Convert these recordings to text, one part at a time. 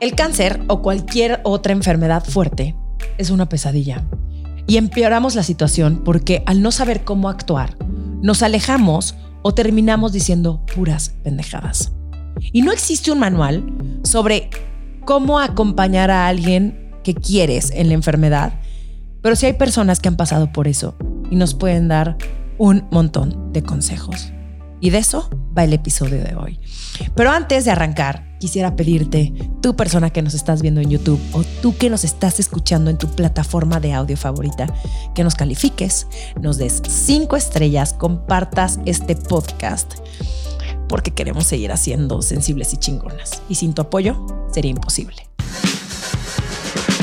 El cáncer o cualquier otra enfermedad fuerte es una pesadilla. Y empeoramos la situación porque al no saber cómo actuar, nos alejamos o terminamos diciendo puras pendejadas. Y no existe un manual sobre cómo acompañar a alguien que quieres en la enfermedad, pero sí hay personas que han pasado por eso y nos pueden dar un montón de consejos. Y de eso va el episodio de hoy. Pero antes de arrancar, quisiera pedirte, tú persona que nos estás viendo en YouTube o tú que nos estás escuchando en tu plataforma de audio favorita, que nos califiques, nos des cinco estrellas, compartas este podcast, porque queremos seguir haciendo sensibles y chingonas. Y sin tu apoyo sería imposible.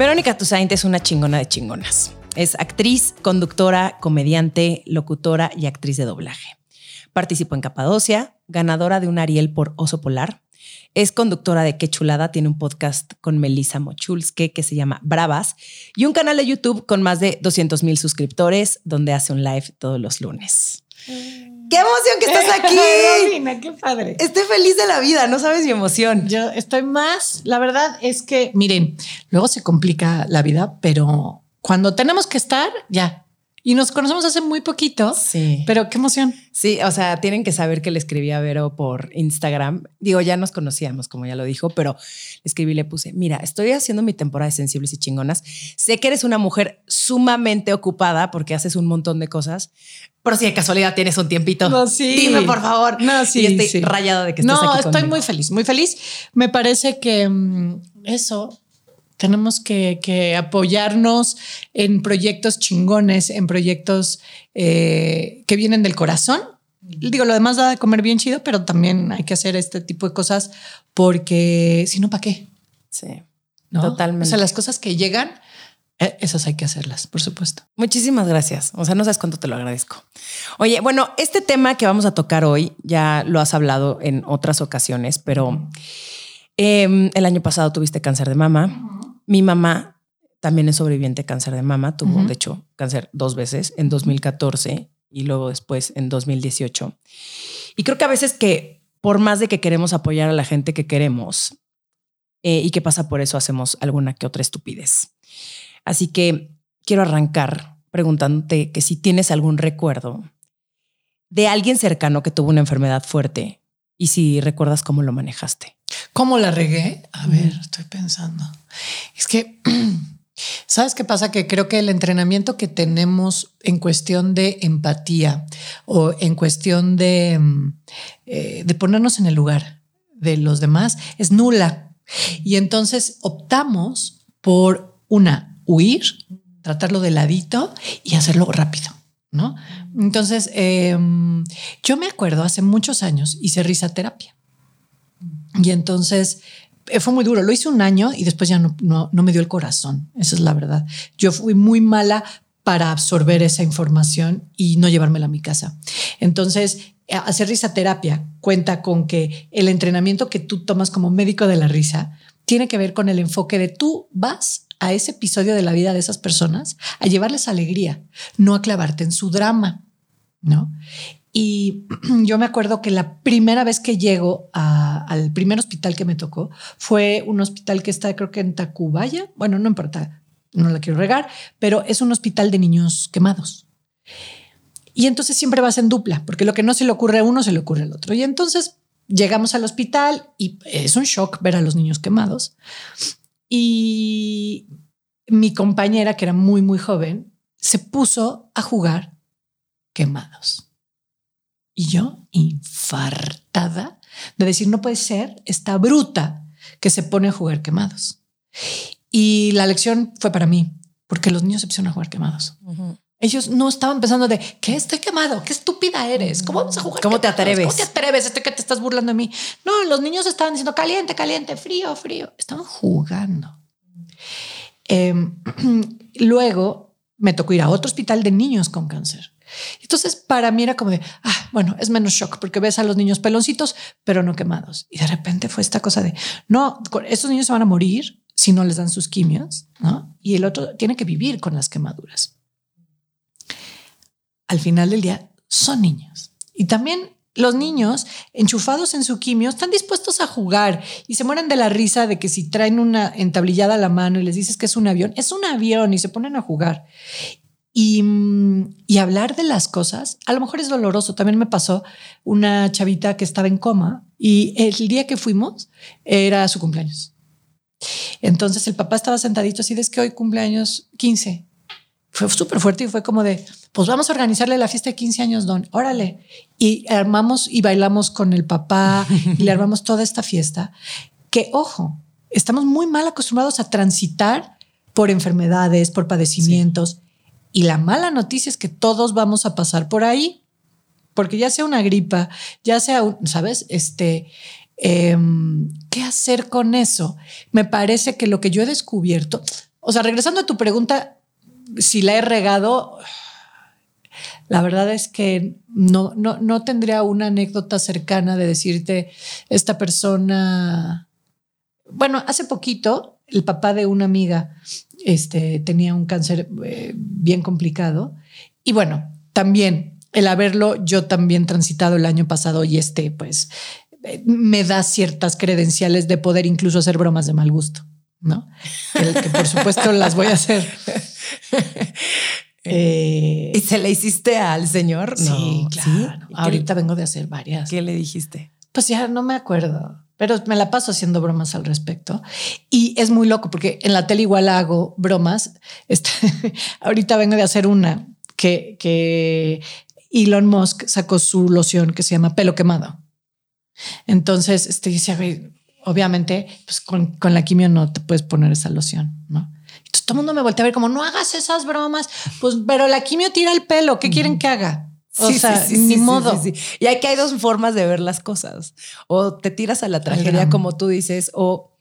Verónica Toussaint es una chingona de chingonas. Es actriz, conductora, comediante, locutora y actriz de doblaje. Participó en Capadocia, ganadora de un Ariel por Oso Polar. Es conductora de Qué Chulada, tiene un podcast con Melissa Mochulske que se llama Bravas y un canal de YouTube con más de 200 mil suscriptores donde hace un live todos los lunes. ¡Qué emoción que estás aquí! Romina, qué padre. Estoy feliz de la vida, no sabes mi emoción. Yo estoy más, la verdad es que, miren, luego se complica la vida, pero cuando tenemos que estar, ya, y nos conocemos hace muy poquito. Sí. Pero qué emoción. Sí, o sea, tienen que saber que le escribí a Vero por Instagram. Digo, ya nos conocíamos, como ya lo dijo, pero le escribí y le puse, mira, estoy haciendo mi temporada de sensibles y chingonas. Sé que eres una mujer sumamente ocupada porque haces un montón de cosas, pero si de casualidad tienes un tiempito, no, sí. dime por favor. No, sí. Y estoy sí. rayado de que estés no, aquí estoy muy feliz, muy feliz. Me parece que mm, eso tenemos que, que, apoyarnos en proyectos chingones, en proyectos eh, que vienen del corazón. Digo, lo demás da de comer bien chido, pero también hay que hacer este tipo de cosas porque si no, ¿para qué? Sí, ¿No? totalmente. O sea, las cosas que llegan, eh, esas hay que hacerlas, por supuesto. Muchísimas gracias. O sea, no sabes cuánto te lo agradezco. Oye, bueno, este tema que vamos a tocar hoy ya lo has hablado en otras ocasiones, pero eh, el año pasado tuviste cáncer de mama. Mi mamá también es sobreviviente de cáncer de mama, tuvo uh -huh. de hecho cáncer dos veces, en 2014 y luego después en 2018. Y creo que a veces que por más de que queremos apoyar a la gente que queremos eh, y que pasa por eso hacemos alguna que otra estupidez. Así que quiero arrancar preguntándote que si tienes algún recuerdo de alguien cercano que tuvo una enfermedad fuerte y si recuerdas cómo lo manejaste. ¿Cómo la regué? A ver, estoy pensando. Es que, ¿sabes qué pasa? Que creo que el entrenamiento que tenemos en cuestión de empatía o en cuestión de, eh, de ponernos en el lugar de los demás es nula. Y entonces optamos por una, huir, tratarlo de ladito y hacerlo rápido. ¿no? Entonces, eh, yo me acuerdo hace muchos años hice risaterapia. Y entonces eh, fue muy duro. Lo hice un año y después ya no, no, me dio el corazón. Esa es la verdad. Yo fui muy mala para absorber esa información y no llevármela a mi casa. Entonces, hacer risaterapia cuenta con que el entrenamiento que tú tomas como médico de la risa tiene que ver con el enfoque de tú vas a ese episodio de la vida de esas personas a llevarles alegría, no a clavarte en su drama, ¿no? Y yo me acuerdo que la primera vez que llego al primer hospital que me tocó fue un hospital que está creo que en Tacubaya, bueno, no importa, no la quiero regar, pero es un hospital de niños quemados. Y entonces siempre vas en dupla, porque lo que no se le ocurre a uno se le ocurre al otro. Y entonces llegamos al hospital y es un shock ver a los niños quemados. Y mi compañera, que era muy, muy joven, se puso a jugar quemados. Y yo, infartada, de decir, no puede ser esta bruta que se pone a jugar quemados. Y la lección fue para mí, porque los niños se pusieron a jugar quemados. Uh -huh. Ellos no estaban pensando de que estoy quemado, qué estúpida eres, cómo vamos a jugar. ¿Cómo te atreves? ¿Cómo te atreves? Este que te estás burlando de mí. No, los niños estaban diciendo caliente, caliente, frío, frío. Estaban jugando. Em, luego me tocó ir a otro hospital de niños con cáncer. Entonces, para mí era como de, ah, bueno, es menos shock porque ves a los niños peloncitos, pero no quemados. Y de repente fue esta cosa de, no, estos niños se van a morir si no les dan sus quimios, ¿no? Y el otro tiene que vivir con las quemaduras. Al final del día, son niños. Y también los niños enchufados en su quimio están dispuestos a jugar y se mueren de la risa de que si traen una entablillada a la mano y les dices que es un avión, es un avión y se ponen a jugar. Y, hablar de las cosas, a lo mejor es doloroso. También me pasó una chavita que estaba en coma y el día que fuimos era su cumpleaños. Entonces el papá estaba sentadito así, es que hoy cumpleaños 15. Fue súper fuerte y fue como de, pues vamos a organizarle la fiesta de 15 años, Don, órale. Y armamos y bailamos con el papá y le armamos toda esta fiesta. Que, ojo, estamos muy mal acostumbrados a transitar por enfermedades, por padecimientos. Y la mala noticia es que todos vamos a pasar por ahí, porque ya sea una gripa, ya sea, ¿sabes? Este, em, ¿qué hacer con eso? Me parece que lo que yo he descubierto, o sea, regresando a tu pregunta, si la he regado, la verdad es que no, no, no tendría una anécdota cercana de decirte, esta persona, bueno, hace poquito, el papá de una amiga este, tenía un cáncer eh, bien complicado. Y bueno, también el haberlo yo también transitado el año pasado y este, pues, eh, me da ciertas credenciales de poder incluso hacer bromas de mal gusto, ¿no? Que, por supuesto las voy a hacer. Eh, ¿Y se le hiciste al señor? Sí, claro. Ahorita vengo de hacer varias. ¿Qué le dijiste? Pues ya no me acuerdo pero me la paso haciendo bromas al respecto. Y es muy loco porque en la tele igual hago bromas. Este, ahorita vengo de hacer una que, Elon Musk sacó su loción que se llama pelo quemado. Entonces, este dice, obviamente, pues con, con, la quimio no te puedes poner esa loción, ¿no? Entonces todo el mundo me voltea a ver como, no hagas esas bromas, pues, pero la quimio tira el pelo, ¿qué quieren que haga? O sea, ni modo. Y aquí hay dos formas de ver las cosas. O te tiras a la tragedia, como tú dices, o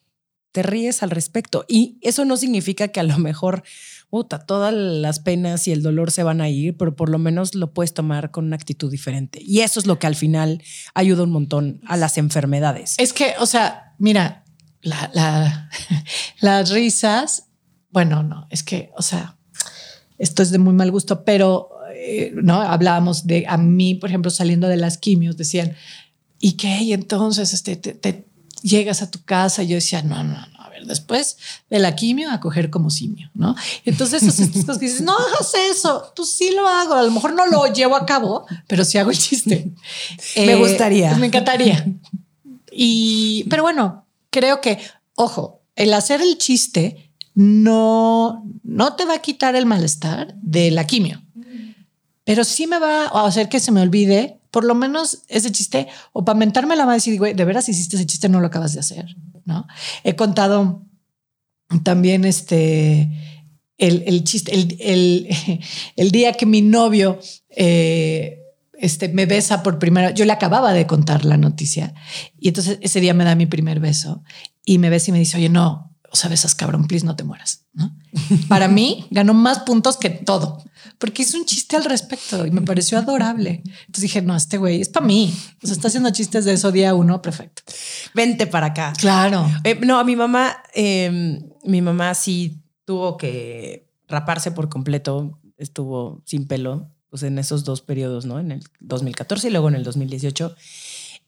te ríes al respecto. Y eso no significa que a lo mejor, puta, todas las penas y el dolor se van a ir, pero por lo menos lo puedes tomar con una actitud diferente. Y eso es lo que al final ayuda un montón a las enfermedades. Es que, o sea, mira, las risas, bueno, no, es que, o sea, esto es de muy mal gusto, pero eh, ¿no? Hablábamos de a mí, por ejemplo, saliendo de las quimios, decían, ¿y qué? Y entonces este, te, llegas a tu casa y yo decía, no, no, no, a ver, después de la quimio a coger como simio, ¿no? Entonces esas cosas que dices, no hagas eso, tú sí lo hago, a lo mejor no lo llevo a cabo, pero sí hago el chiste. me gustaría. me encantaría. Y, pero bueno, creo que, ojo, el hacer el chiste no, no te va a quitar el malestar de la quimio pero sí me va a hacer que se me olvide por lo menos ese chiste o para mentarme la madre y decir, güey, de veras hiciste ese chiste, no lo acabas de hacer, ¿no? He contado también este, el, chiste, el, el, día que mi novio eh, este, me besa por primera yo le acababa de contar la noticia y entonces ese día me da mi primer beso y me besa y me dice, oye, no, o sea, besas cabrón, please no te mueras. ¿no? Para mí ganó más puntos que todo porque hizo un chiste al respecto y me pareció adorable. Entonces dije, no, este güey es para mí. O sea, está haciendo chistes de eso día uno, perfecto. Vente para acá. Claro. Eh, no, a mi mamá, em, mi mamá sí tuvo que raparse por completo, estuvo sin pelo, pues en esos dos periodos, ¿no? En el 2014 y luego en el 2018.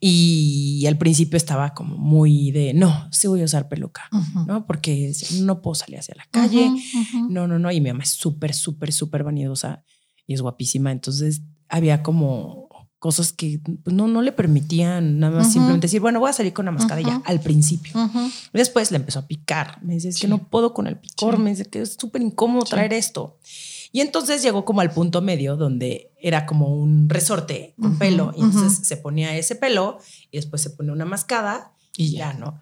Y al principio estaba como muy de, no, sí voy a usar peluca, ¿no? Porque no puedo salir hacia la calle. No, no, no. Y mi mamá es súper, súper, súper vanidosa y es guapísima. Entonces había como cosas que pues, no, no le permitían nada más simplemente decir, bueno, voy a salir con una mascarilla al principio. Después le empezó a picar. Me dice, es que no puedo con el picor. Me dice que es súper incómodo traer esto. Y entonces llegó como al punto medio donde era como un resorte con pelo. Y entonces se ponía ese pelo y después se pone una mascada y ya, ¿no?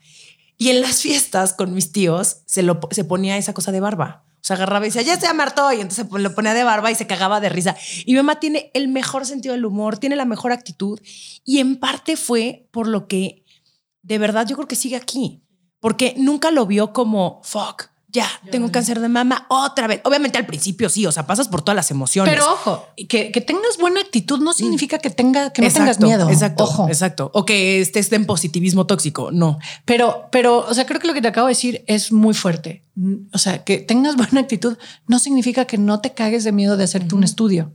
Y en las fiestas con mis tíos se, lo, se ponía esa cosa de barba. O sea, agarraba y decía, ya se amartó. Y entonces lo ponía de barba y se cagaba de risa. Y mi mamá tiene el mejor sentido del humor, tiene la mejor actitud. Y en parte fue por lo que de verdad yo creo que sigue aquí. Porque nunca lo vio como, fuck, ya, tengo cáncer de mama otra vez. Obviamente al principio sí, o sea, pasas por todas las emociones. Pero ojo, que, que tengas buena actitud no significa que, tenga, que no tengas miedo. Exacto, ojo. exacto. O que estés en positivismo tóxico, no. Pero, pero, o sea, creo que lo que te acabo de decir es muy fuerte. O sea, que tengas buena actitud no significa que no te cagues de miedo de hacerte un estudio.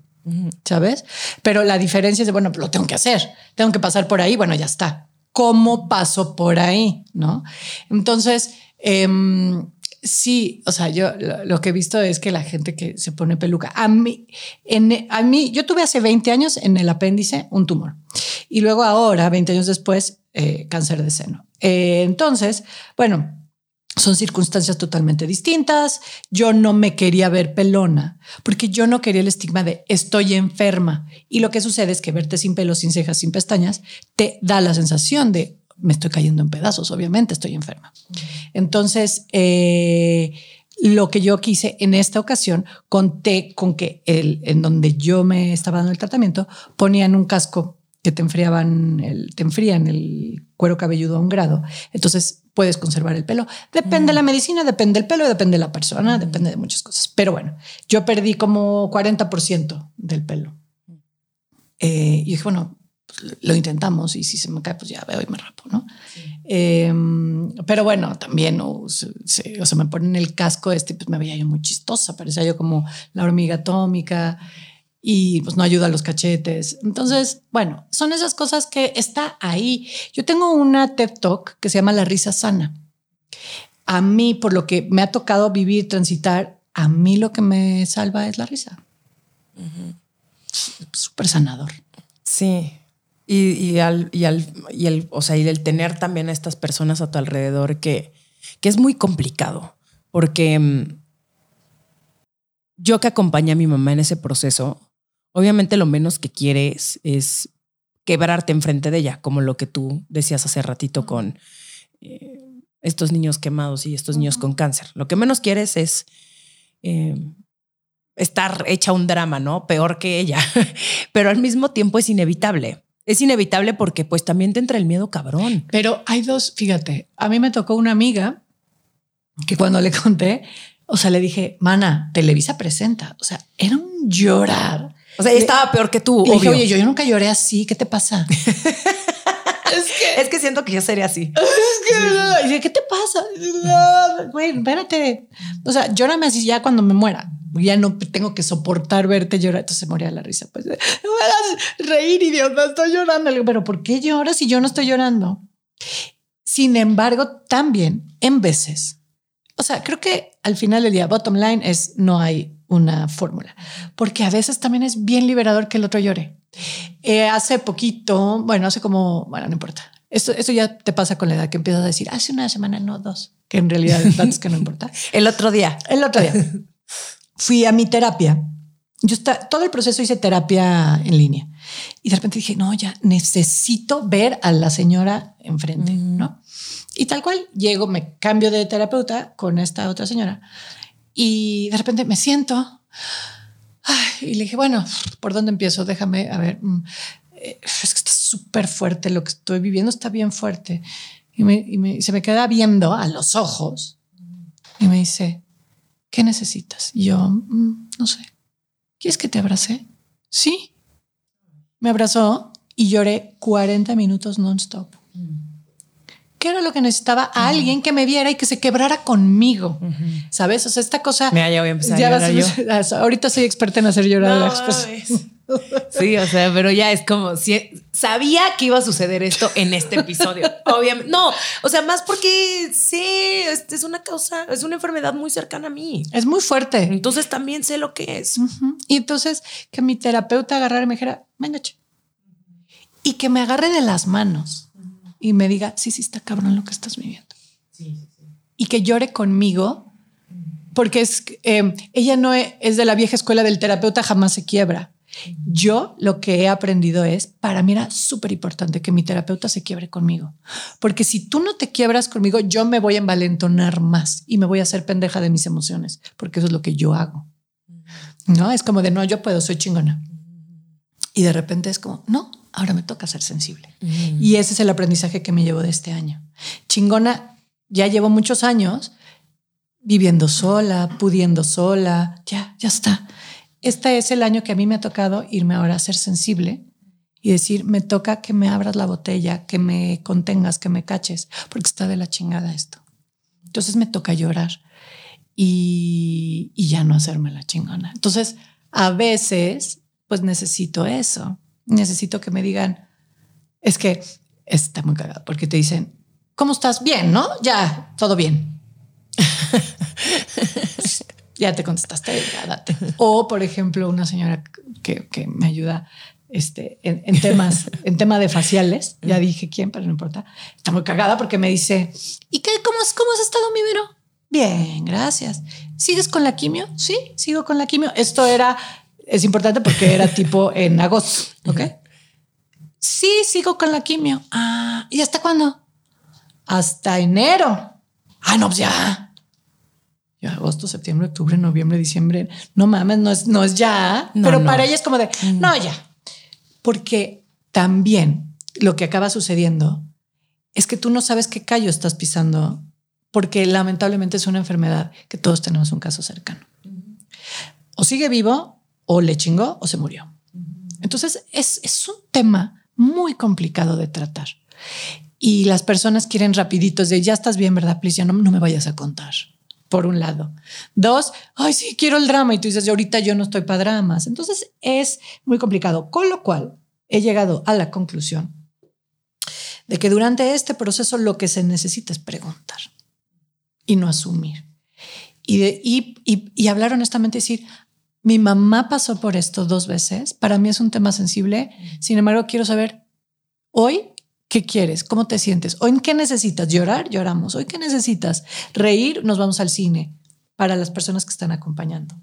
¿Sabes? Pero la diferencia es de, bueno, lo tengo que hacer, tengo que pasar por ahí, bueno, ya está. ¿Cómo paso por ahí? ¿No? Entonces, eh, Sí, o sea, yo lo, que he visto es que la gente que se pone peluca, a mí, a mí, yo tuve hace 20 años en el apéndice un tumor y luego ahora, 20 años después, eh, cáncer de seno. Eh, entonces, bueno, son circunstancias totalmente distintas. Yo no me quería ver pelona porque yo no quería el estigma de estoy enferma. Y lo que sucede es que verte sin pelo, sin cejas, sin pestañas, te da la sensación de me estoy cayendo en pedazos, obviamente estoy enferma. Entonces, eh, lo que yo quise en esta ocasión, conté con que el, en donde yo me estaba dando el tratamiento, ponían un casco que te enfriaban, el, te enfrían el cuero cabelludo a un grado. Entonces puedes conservar el pelo. Depende de la medicina, depende del pelo, depende de la persona, depende de muchas cosas. Pero bueno, yo perdí como 40% del pelo. Eh, y dije, bueno, lo intentamos y si se me cae, pues ya veo y me rapo, ¿no? Em, pero bueno, también, o, sea, me ponen el casco este, pues me veía yo muy chistosa, parecía yo como la hormiga atómica y pues no ayuda a los cachetes. Entonces, bueno, son esas cosas que está ahí. Yo tengo una TED Talk que se llama La risa sana. A mí, por lo que me ha tocado vivir, transitar, a mí lo que me salva es la risa. Súper sanador. Sí, y, y, al, y, al, y, el, o sea, y el tener también a estas personas a tu alrededor que, que es muy complicado, porque mm, yo que acompañé a mi mamá en ese proceso, obviamente lo menos que quieres es quebrarte enfrente de ella, como lo que tú decías hace ratito con eh, estos niños quemados y estos niños con cáncer. Lo que menos quieres es eh, estar hecha un drama, ¿no? Peor que ella, pero al mismo tiempo es inevitable es inevitable porque pues también te entra el miedo cabrón. Pero hay dos, fíjate, a mí me tocó una amiga que cuando le conté, o sea, le dije, mana, Televisa presenta, o sea, era un llorar. O sea, estaba peor que tú. Dije, oye, yo, nunca lloré así, ¿qué te pasa? es, que, es que siento que yo sería así. Es que, ¿qué te pasa? Güey, espérate. O sea, llórame así ya cuando me muera ya no tengo que soportar verte llorar. Entonces se moría la risa. Pues me hagas reír, idiota, estoy llorando. Pero ¿por qué lloras si yo no estoy llorando? Sin embargo, también en veces, o sea, creo que al final del día, bottom line es no hay una fórmula, porque a veces también es bien liberador que el otro llore. Eh, hace poquito, bueno, hace como, bueno, no importa. Esto, esto ya te pasa con la edad que empiezas a decir hace una semana, no dos, que en realidad es que no importa. el otro día. El otro día. fui a mi terapia. Yo está, todo el proceso hice terapia en línea y de repente dije, no, ya necesito ver a la señora enfrente, ¿no? Y tal cual llego, me cambio de terapeuta con esta otra señora y de repente me siento y le dije, bueno, ¿por dónde empiezo? Déjame, a ver, mm, eh, es que está súper fuerte, lo que estoy viviendo está bien fuerte. Y, y se me queda viendo a los ojos y me dice, ¿qué necesitas? yo, mm, no sé, ¿quieres que te abrace? Sí. Me abrazó y lloré 40 minutos non-stop. ¿Qué era lo que necesitaba? A alguien que me viera y que se quebrara conmigo. ¿Sabes? O sea, esta cosa. Mira, ya voy a empezar a llorar yo. Ahorita soy experta en hacer llorar a las personas. Sí, o sea, pero ya es como si sabía que iba a suceder esto en este episodio. Obviamente, no, o sea, más porque sí, este es una causa, es una enfermedad muy cercana a mí. Es muy fuerte. Entonces también sé lo que es. Y entonces que mi terapeuta agarrara y me dijera, venga, y que me agarre de las manos y me diga, sí, sí, está cabrón lo que estás viviendo. Y que llore conmigo porque es, eh, ella no es de la vieja escuela del terapeuta, jamás se quiebra Yo lo que he aprendido es, para mí era súper importante que mi terapeuta se quiebre conmigo, porque si tú no te quiebras conmigo, yo me voy a envalentonar más y me voy a hacer pendeja de mis emociones, porque eso es lo que yo hago. No, es como de, no, yo puedo, soy chingona. Y de repente es como, no, ahora me toca ser sensible. Y ese es el aprendizaje que me llevo de este año. Chingona, ya llevo muchos años viviendo sola, pudiendo sola, ya, ya está este es el año que a mí me ha tocado irme ahora a ser sensible y decir, me toca que me abras la botella, que me contengas, que me caches, porque está de la chingada esto. Entonces me toca llorar y, ya no hacerme la chingona. Entonces, a veces, pues necesito eso. Necesito que me digan, es que está muy cagado, porque te dicen, ¿cómo estás? Bien, ¿no? Ya, todo bien. ya te contestaste, ya date. O, por ejemplo, una señora que, que me ayuda este, en, temas, en tema de faciales, ya dije quién, pero no importa, está muy cagada porque me dice, ¿y qué? ¿Cómo, cómo has estado, mi Vero? Bien, gracias. ¿Sigues con la quimio? Sí, sigo con la quimio. Esto era, es importante porque era tipo en agosto, ¿ok? Sí, sigo con la quimio. Ah, ¿y hasta cuándo? Hasta enero. Ah, no, pues ya agosto, septiembre, octubre, noviembre, diciembre. No mames, no es, no es ya. pero para ella es como de, mm. no, ya. Porque también lo que acaba sucediendo es que tú no sabes qué callo estás pisando, porque lamentablemente es una enfermedad que todos tenemos un caso cercano. O sigue vivo, o le chingó, o se murió. Entonces es, es un tema muy complicado de tratar. Y las personas quieren rapiditos de ya estás bien, ¿verdad? Please, no, no me vayas a contar por un lado. Dos, ay, sí, quiero el drama. Y tú dices, ahorita yo no estoy para dramas. Entonces es muy complicado. Con lo cual, he llegado a la conclusión de que durante este proceso lo que se necesita es preguntar y no asumir. Y, de, y, y, y hablar honestamente, decir, mi mamá pasó por esto dos veces, para mí es un tema sensible, sin embargo quiero saber hoy ¿Qué quieres? ¿Cómo te sientes? ¿O en qué necesitas? ¿Llorar? Lloramos. ¿Hoy qué necesitas? ¿Reír? Nos vamos al cine para las personas que están acompañando.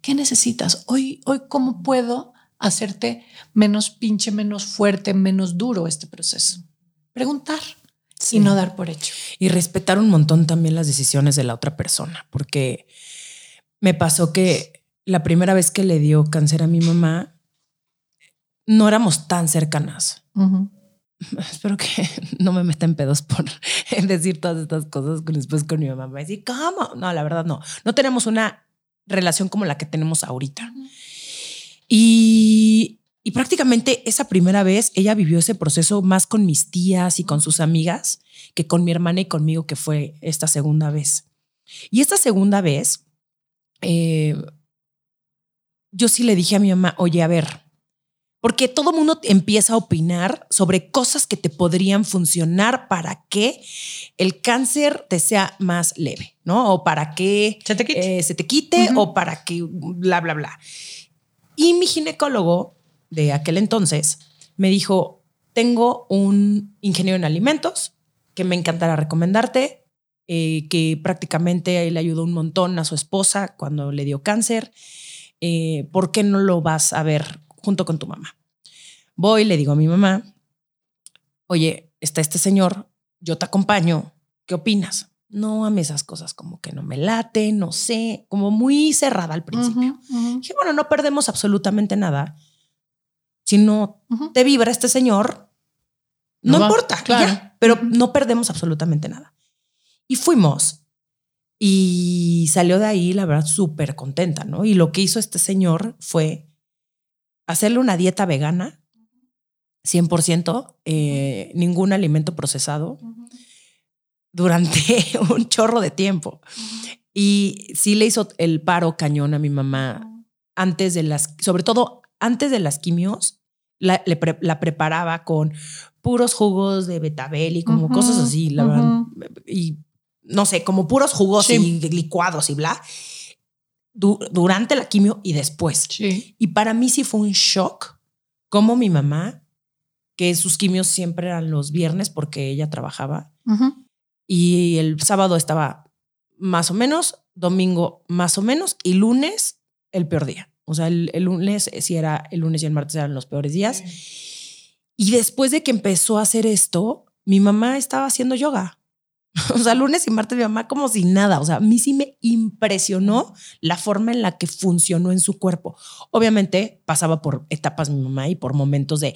¿Qué necesitas? Hoy, hoy ¿cómo puedo hacerte menos pinche, menos fuerte, menos duro este proceso? Preguntar y no dar por hecho. Y respetar un montón también las decisiones de la otra persona, porque me pasó que la primera vez que le dio cáncer a mi mamá, no éramos tan cercanas. espero que no me metan pedos por decir todas estas cosas después con mi mamá. Y ¿cómo? No, la verdad no. No tenemos una relación como la que tenemos ahorita. Y, y prácticamente esa primera vez ella vivió ese proceso más con mis tías y con sus amigas que con mi hermana y conmigo, que fue esta segunda vez. Y esta segunda vez, eh, yo sí le dije a mi mamá, oye, a ver, porque todo mundo empieza a opinar sobre cosas que te podrían funcionar para que el cáncer te sea más leve, ¿no? O para que se te quite, eh, se te quite o para que bla, bla, bla. Y mi ginecólogo de aquel entonces me dijo, tengo un ingeniero en alimentos que me encantará recomendarte, eh, que prácticamente le ayudó un montón a su esposa cuando le dio cáncer. Eh, ¿Por qué no lo vas a ver junto con tu mamá. Voy, le digo a mi mamá, oye, está este señor, yo te acompaño, ¿qué opinas? No a mí esas cosas como que no me late, no sé, como muy cerrada al principio. Dije, bueno, no perdemos absolutamente nada. Si no te vibra este señor, no, importa, claro. pero no perdemos absolutamente nada. Y fuimos y salió de ahí, la verdad, súper contenta, ¿no? Y lo que hizo este señor fue hacerle una dieta vegana, 100%, eh, ningún alimento procesado, durante un chorro de tiempo. Y sí le hizo el paro cañón a mi mamá antes de las, sobre todo antes de las quimios, la, la preparaba con puros jugos de betabel y como cosas así, la y no sé, como puros jugos y licuados y bla durante la quimio y después. Y para mí sí fue un shock como mi mamá, que sus quimios siempre eran los viernes porque ella trabajaba y el sábado estaba más o menos, domingo más o menos y lunes el peor día. O sea, el, lunes sí era, el lunes y el martes eran los peores días. Y después de que empezó a hacer esto, mi mamá estaba haciendo yoga. O sea, lunes y martes mi mamá como si nada. O sea, a mí sí me impresionó la forma en la que funcionó en su cuerpo. Obviamente pasaba por etapas mi mamá y por momentos de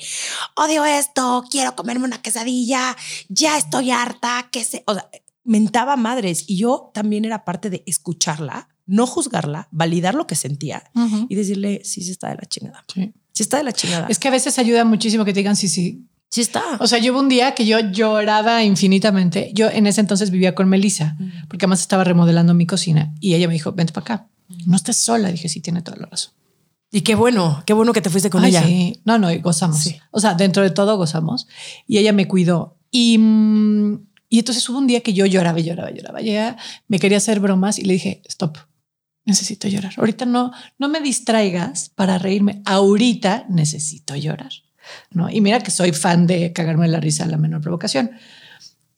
odio esto, quiero comerme una quesadilla, ya estoy harta, que se, o sea, mentaba madres y yo también era parte de escucharla, no juzgarla, validar lo que sentía y decirle, sí, sí está de la chingada. Sí. sí está de la chingada. Es que a veces ayuda muchísimo que te digan, sí, sí, Sí está. O sea, yo hubo un día que yo lloraba infinitamente. Yo en ese entonces vivía con Melissa, porque además estaba remodelando mi cocina y ella me dijo, vente para acá. No estás sola. Dije, sí, tiene toda la razón. Y qué bueno, qué bueno que te fuiste con ella. Sí, no, no, gozamos. O sea, dentro de todo gozamos. Y ella me cuidó. Y, mm, y entonces hubo un día que yo lloraba, lloraba, lloraba. Ella me quería hacer bromas y le dije, stop, necesito llorar. Ahorita no, no me distraigas para reírme. Ahorita necesito llorar. ¿No? Y mira que soy fan de cagarme la risa a la menor provocación.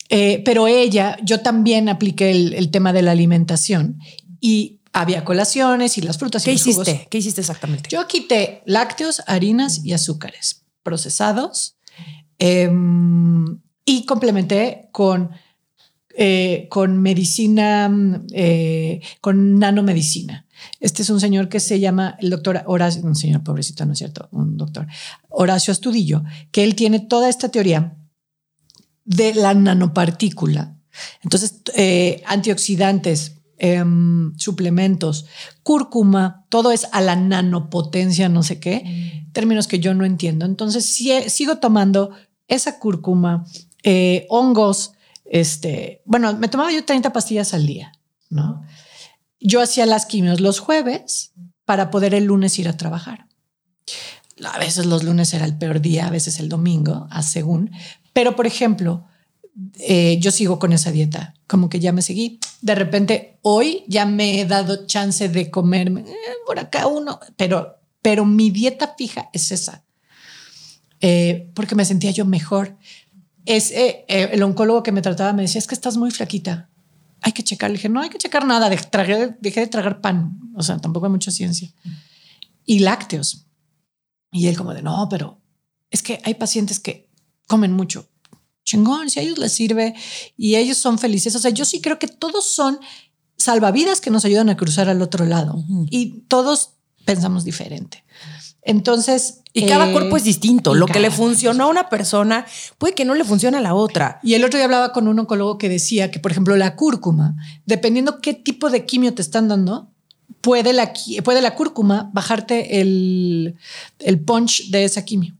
Eh, pero ella, yo también apliqué el, tema de la alimentación y había colaciones y las frutas. ¿Qué y hiciste? ¿Qué hiciste exactamente? Yo quité lácteos, harinas y azúcares procesados em, y complementé con, eh, con medicina, eh, con nanomedicina. Este es un señor que se llama el doctor Horacio, un señor pobrecito, no es cierto, un doctor, Horacio Astudillo, que él tiene toda esta teoría de la nanopartícula. Entonces, eh, antioxidantes, em, suplementos, cúrcuma, todo es a la nanopotencia, no sé qué, mm. términos que yo no entiendo. Entonces, sigo tomando esa cúrcuma, eh, hongos, este, bueno, me tomaba yo 30 pastillas al día, ¿no? Yo hacía las quimios los jueves para poder el lunes ir a trabajar. A veces los lunes era el peor día, a veces el domingo, a según. Pero, por ejemplo, eh, yo sigo con esa dieta, como que ya me seguí. De repente, hoy ya me he dado chance de comerme eh, por acá uno, pero, pero mi dieta fija es esa, eh, porque me sentía yo mejor. Es el oncólogo que me trataba me decía, es que estás muy flaquita hay que checar. Le dije, no hay que checar nada. Dejé, de tragar pan. O sea, tampoco hay mucha ciencia. Y lácteos. Y él como de, no, pero es que hay pacientes que comen mucho. Chingón, si a ellos les sirve y ellos son felices. O sea, yo sí creo que todos son salvavidas que nos ayudan a cruzar al otro lado. Y todos pensamos diferente. Entonces. Y cada eh, cuerpo es distinto. Lo que le funcionó a una persona puede que no le funcione a la otra. Y el otro día hablaba con un oncólogo que decía que, por ejemplo, la cúrcuma, dependiendo qué tipo de quimio te están dando, puede la, puede la cúrcuma bajarte el, el punch de esa quimio.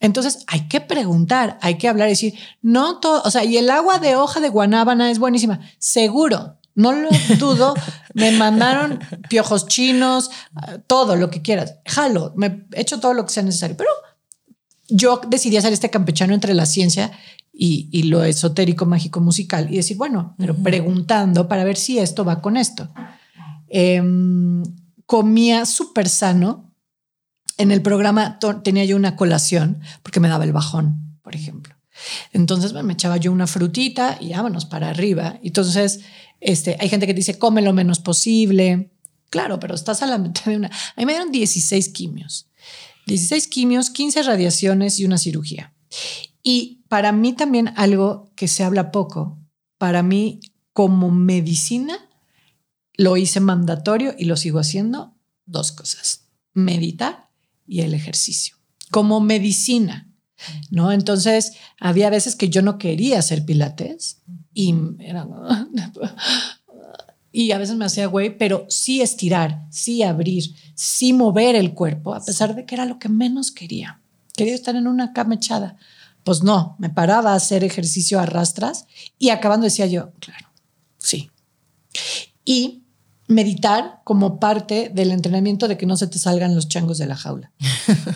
Entonces hay que preguntar, hay que hablar y decir, no todo, o sea, y el agua de hoja de guanábana es buenísima, seguro, no lo dudo. me mandaron piojos chinos, todo lo que quieras. Jalo, me he hecho todo lo que sea necesario. Pero yo decidí hacer este campechano entre la ciencia y, lo esotérico, mágico, musical y decir, bueno, pero preguntando para ver si esto va con esto. Em, comía súper sano. En el programa tenía yo una colación porque me daba el bajón, por ejemplo. Entonces me echaba yo una frutita y vámonos para arriba. Entonces este, hay gente que dice, come lo menos posible. Claro, pero estás a la mitad de una. A mí me dieron 16 quimios. 16 quimios, 15 radiaciones y una cirugía. Y para mí también algo que se habla poco, para mí como medicina, lo hice mandatorio y lo sigo haciendo, dos cosas, meditar y el ejercicio. Como medicina, ¿no? Entonces, había veces que yo no quería hacer pilates y y a veces me hacía güey, pero sí estirar, sí abrir, sí mover el cuerpo, a pesar de que era lo que menos quería. Quería estar en una cama echada. Pues no, me paraba a hacer ejercicio a rastras y acabando decía yo, claro, sí. Y meditar como parte del entrenamiento de que no se te salgan los changos de la jaula.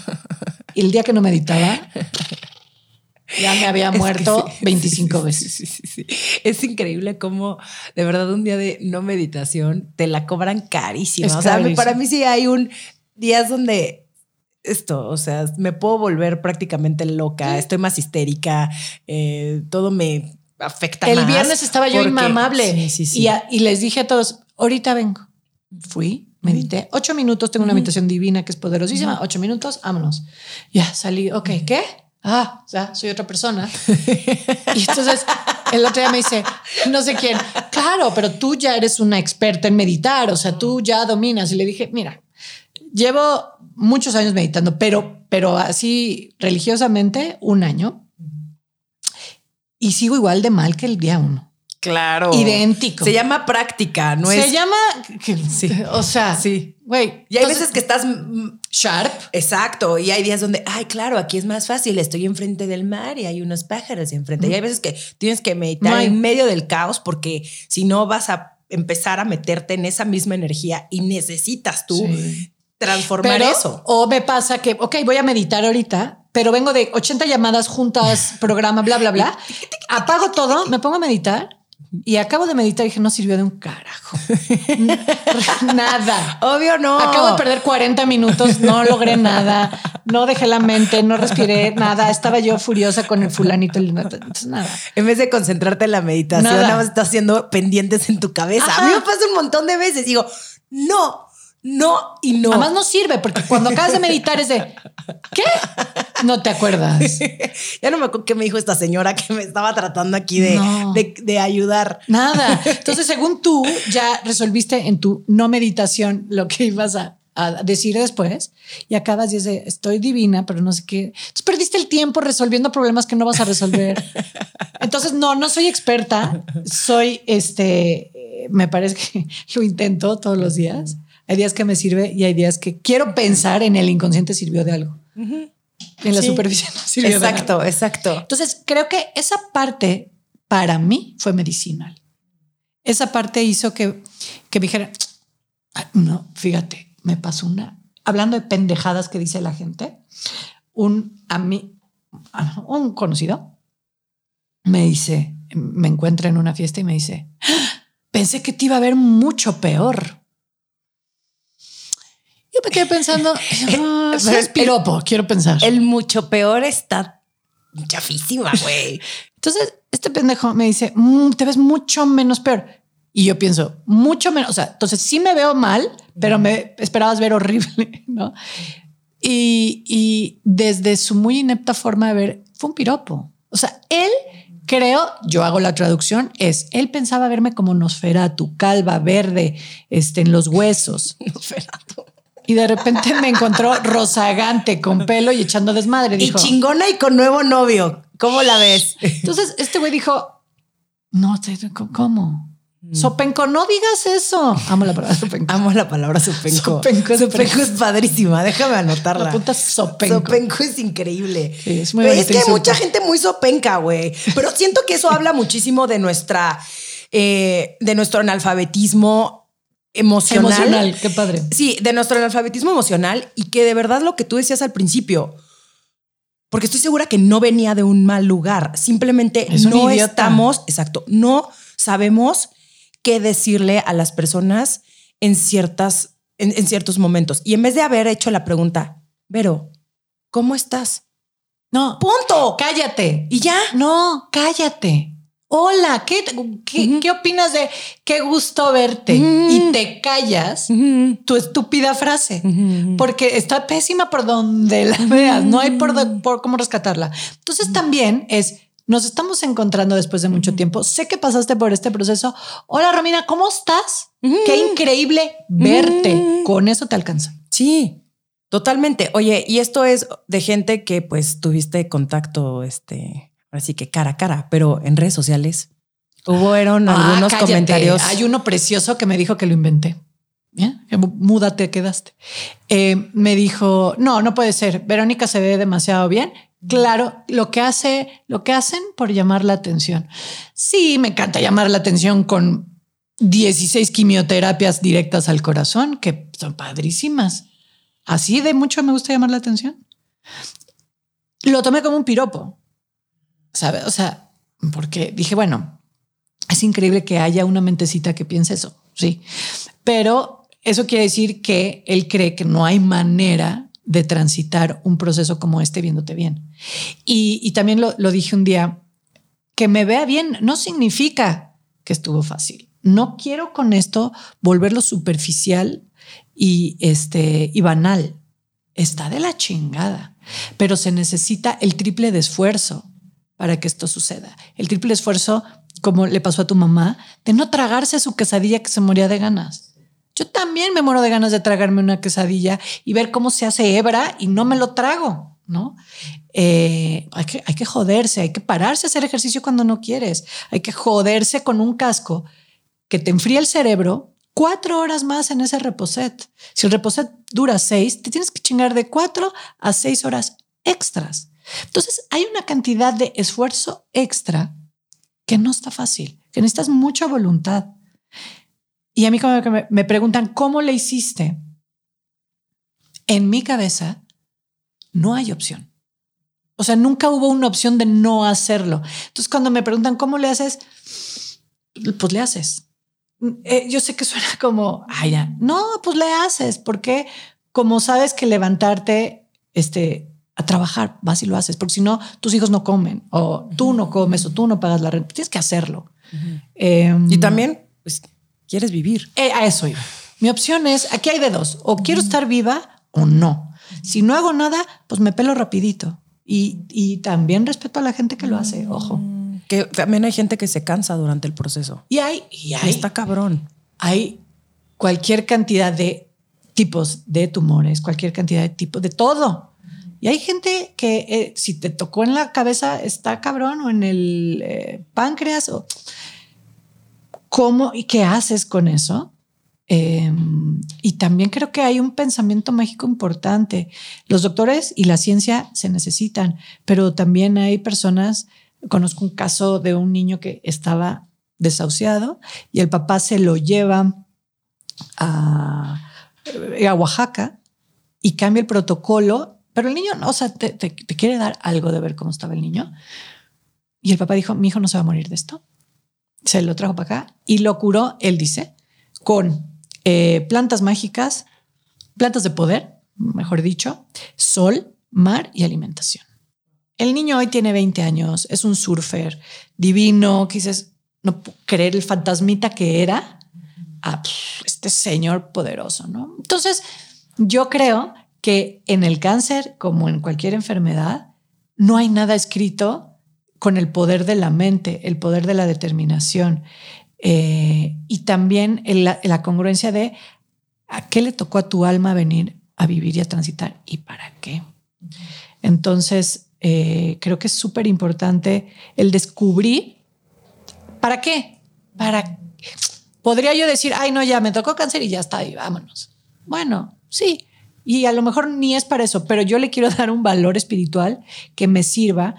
y el día que no meditaba, ya me había muerto 25 veces. es increíble cómo de verdad un día de no meditación te la cobran carísima. o sea, para mí sí hay un días donde esto, o sea, me puedo volver prácticamente loca, estoy más histérica, eh, todo me afecta El viernes estaba yo inmamable y, y les dije a todos, ahorita vengo. Fui, medité ocho minutos, tengo una meditación divina que es poderosísima, ocho minutos, vámonos. Ya salí, ok, ¿qué? Ah, ya soy otra persona. y entonces el otro día me dice, no sé quién, claro, pero tú ya eres una experta en meditar, o sea, tú ya dominas. Y le dije, mira, llevo muchos años meditando, pero, pero así religiosamente un año y sigo igual de mal que el día uno. Claro. Idéntico. Se llama práctica, no Se es. llama, sí. o sea, Sí. güey. Y hay entonces, veces que estás sharp. Exacto, y hay días donde, ay, claro, aquí es más fácil, estoy enfrente del mar y hay unos pájaros enfrente. Y hay veces que tienes que meditar en medio del caos porque si no vas a empezar a meterte en esa misma energía y necesitas tú Sí. transformar Pero, eso. o me pasa que, ok, voy a meditar ahorita, pero vengo de 80 llamadas juntas, programa, bla, bla, bla. Apago todo, me pongo a meditar y acabo de meditar y dije, no sirvió de un carajo. nada. Obvio no. Acabo de perder 40 minutos, no logré nada, no dejé la mente, no respiré nada. Estaba yo furiosa con el fulanito. el- Entonces, nada. En vez de concentrarte en la meditación, Nada. nada, más estás haciendo pendientes en tu cabeza. Ajá. A mí me pasa un montón de veces. Digo, no, no y no. Además no sirve porque cuando acabas de meditar es de, ¿qué? No te acuerdas. ya no me acuerdo qué me dijo esta señora que me estaba tratando aquí de, No. de, de ayudar. Nada. Entonces, según tú, ya resolviste en tu no meditación lo que ibas a, a decir después y acabas y dices, estoy divina, pero no sé qué. Entonces, perdiste el tiempo resolviendo problemas que no vas a resolver. Entonces, no, no soy experta. Soy este, eh, me parece que lo intento todos los días. Hay días que me sirve y hay días que quiero pensar en el inconsciente sirvió de algo. En la Sí. superficie no sirvió de algo. Exacto, exacto. Entonces, creo que esa parte para mí fue medicinal. Esa parte hizo que, que me dijera, "Ay, no, fíjate, me pasó una, hablando de pendejadas que dice la gente, un, a mí, un conocido me dice, me encuentra en una fiesta y me dice, "Ah, pensé que te iba a ver mucho peor. Yo me quedé pensando, "Ah, es piropo, quiero pensar. El mucho peor está chafísima, güey. Entonces, este pendejo me dice, "Mm, te ves mucho menos peor. Y yo pienso, mucho menos, o sea, entonces sí me veo mal, pero me esperabas ver horrible, ¿no? Y, y desde su muy inepta forma de ver, fue un piropo. O sea, él, creo, yo hago la traducción, es, él pensaba verme como Nosferatu, calva, verde, este, en los huesos. Y de repente me encontró rozagante, con pelo y echando desmadre. y chingona y con nuevo novio. ¿Cómo la ves? Entonces este güey dijo, no, ¿cómo? Sopenco, no digas eso. Amo la palabra sopenco. Amo la palabra supenco. Sopenco, Supenco es padrísima. Déjame anotarla. La puta sopenco. Sopenco es increíble. Sí, es muy es que hay mucha gente muy sopenca, güey. Pero siento que eso habla muchísimo de nuestra, eh, de nuestro analfabetismo emocional. Emocional, qué padre. Sí, de nuestro analfabetismo emocional y que de verdad lo que tú decías al principio, porque estoy segura que no venía de un mal lugar, simplemente Es no estamos, exacto, no sabemos qué decirle a las personas en ciertas, en, en ciertos momentos. Y en vez de haber hecho la pregunta, Vero, ¿cómo estás? No, Punto. cállate. Y ya. No, cállate. Hola, ¿qué, qué, opinas de qué gusto verte? Y te callas tu estúpida frase. porque está pésima por donde la veas, no hay por, por cómo rescatarla. Entonces también es, nos estamos encontrando después de mucho tiempo, sé que pasaste por este proceso. Hola Romina, ¿cómo estás? Qué increíble verte. Con eso te alcanza. Sí, totalmente. Oye, y esto es de gente que pues tuviste contacto, este, así que cara a cara, pero en redes sociales hubieron Ah, algunos cállate. comentarios. Hay uno precioso que me dijo que lo inventé. Que múdate, quedaste. Eh, me dijo, no, no puede ser. Verónica se ve demasiado bien. Claro, lo que hace, lo que hacen por llamar la atención. Sí, me encanta llamar la atención con 16 quimioterapias directas al corazón, que son padrísimas. Así de mucho me gusta llamar la atención. Lo tomé como un piropo, ¿sabes? O sea, porque dije, bueno, es increíble que haya una mentecita que piense eso, sí. Pero eso quiere decir que él cree que no hay manera de transitar un proceso como este viéndote bien. Y, y también lo, lo dije un día, que me vea bien no significa que estuvo fácil. No quiero con esto volverlo superficial y, este, y banal. Está de la chingada, pero se necesita el triple de esfuerzo para que esto suceda. El triple esfuerzo, como le pasó a tu mamá, de no tragarse su quesadilla que se moría de ganas. Yo también me muero de ganas de tragarme una quesadilla y ver cómo se hace hebra y no me lo trago, ¿no? Eh, hay, que, hay que joderse, hay que pararse a hacer ejercicio cuando no quieres, hay que joderse con un casco que te enfría el cerebro cuatro horas más en ese reposet. Si el reposet dura seis, te tienes que chingar de cuatro a seis horas extras. Entonces hay una cantidad de esfuerzo extra que no está fácil, que necesitas mucha voluntad. Y a mí como me, preguntan, ¿cómo le hiciste? En mi cabeza no hay opción. O sea, nunca hubo una opción de no hacerlo. Entonces, cuando me preguntan cómo le haces, pues le haces. Eh, yo sé que suena como, ay. No, pues le haces, porque como sabes que levantarte, este, a trabajar, vas y lo haces, porque si no, tus hijos no comen, o tú no comes, o tú no pagas la renta, tienes que hacerlo. Em, y también, pues, quieres vivir. Eh, a eso iba. Mi opción es, aquí hay de dos, o quiero estar viva o no. Si no hago nada, pues me pelo rapidito. Y, y también respeto a la gente que lo hace, ojo. Que también hay gente que se cansa durante el proceso. Y hay, y hay. Está cabrón. Hay cualquier cantidad de tipos de tumores, cualquier cantidad de tipos, de todo. Y hay gente que eh, si te tocó en la cabeza está cabrón o en el eh, páncreas o cómo y qué haces con eso. Em, y también creo que hay un pensamiento mágico importante. Los doctores y la ciencia se necesitan, pero también hay personas, conozco un caso de un niño que estaba desahuciado y el papá se lo lleva a, a Oaxaca y cambia el protocolo pero el niño, o sea, te, quiere dar algo de ver cómo estaba el niño. Y el papá dijo, mi hijo no se va a morir de esto. Se lo trajo para acá y lo curó, él dice, con eh, plantas mágicas, plantas de poder, mejor dicho, sol, mar y alimentación. El niño hoy tiene 20 años, es un surfer divino, quizás no creer el fantasmita que era a este señor poderoso, ¿no? Entonces, yo creo que en el cáncer, como en cualquier enfermedad, no hay nada escrito con el poder de la mente, el poder de la determinación eh, y también la, congruencia de a qué le tocó a tu alma venir a vivir y a transitar y para qué. Entonces, eh, creo que es súper importante el descubrir para qué, para podría yo decir, ay, no, ya me tocó cáncer y ya está, y vámonos. Bueno, sí, y a lo mejor ni es para eso, pero yo le quiero dar un valor espiritual que me sirva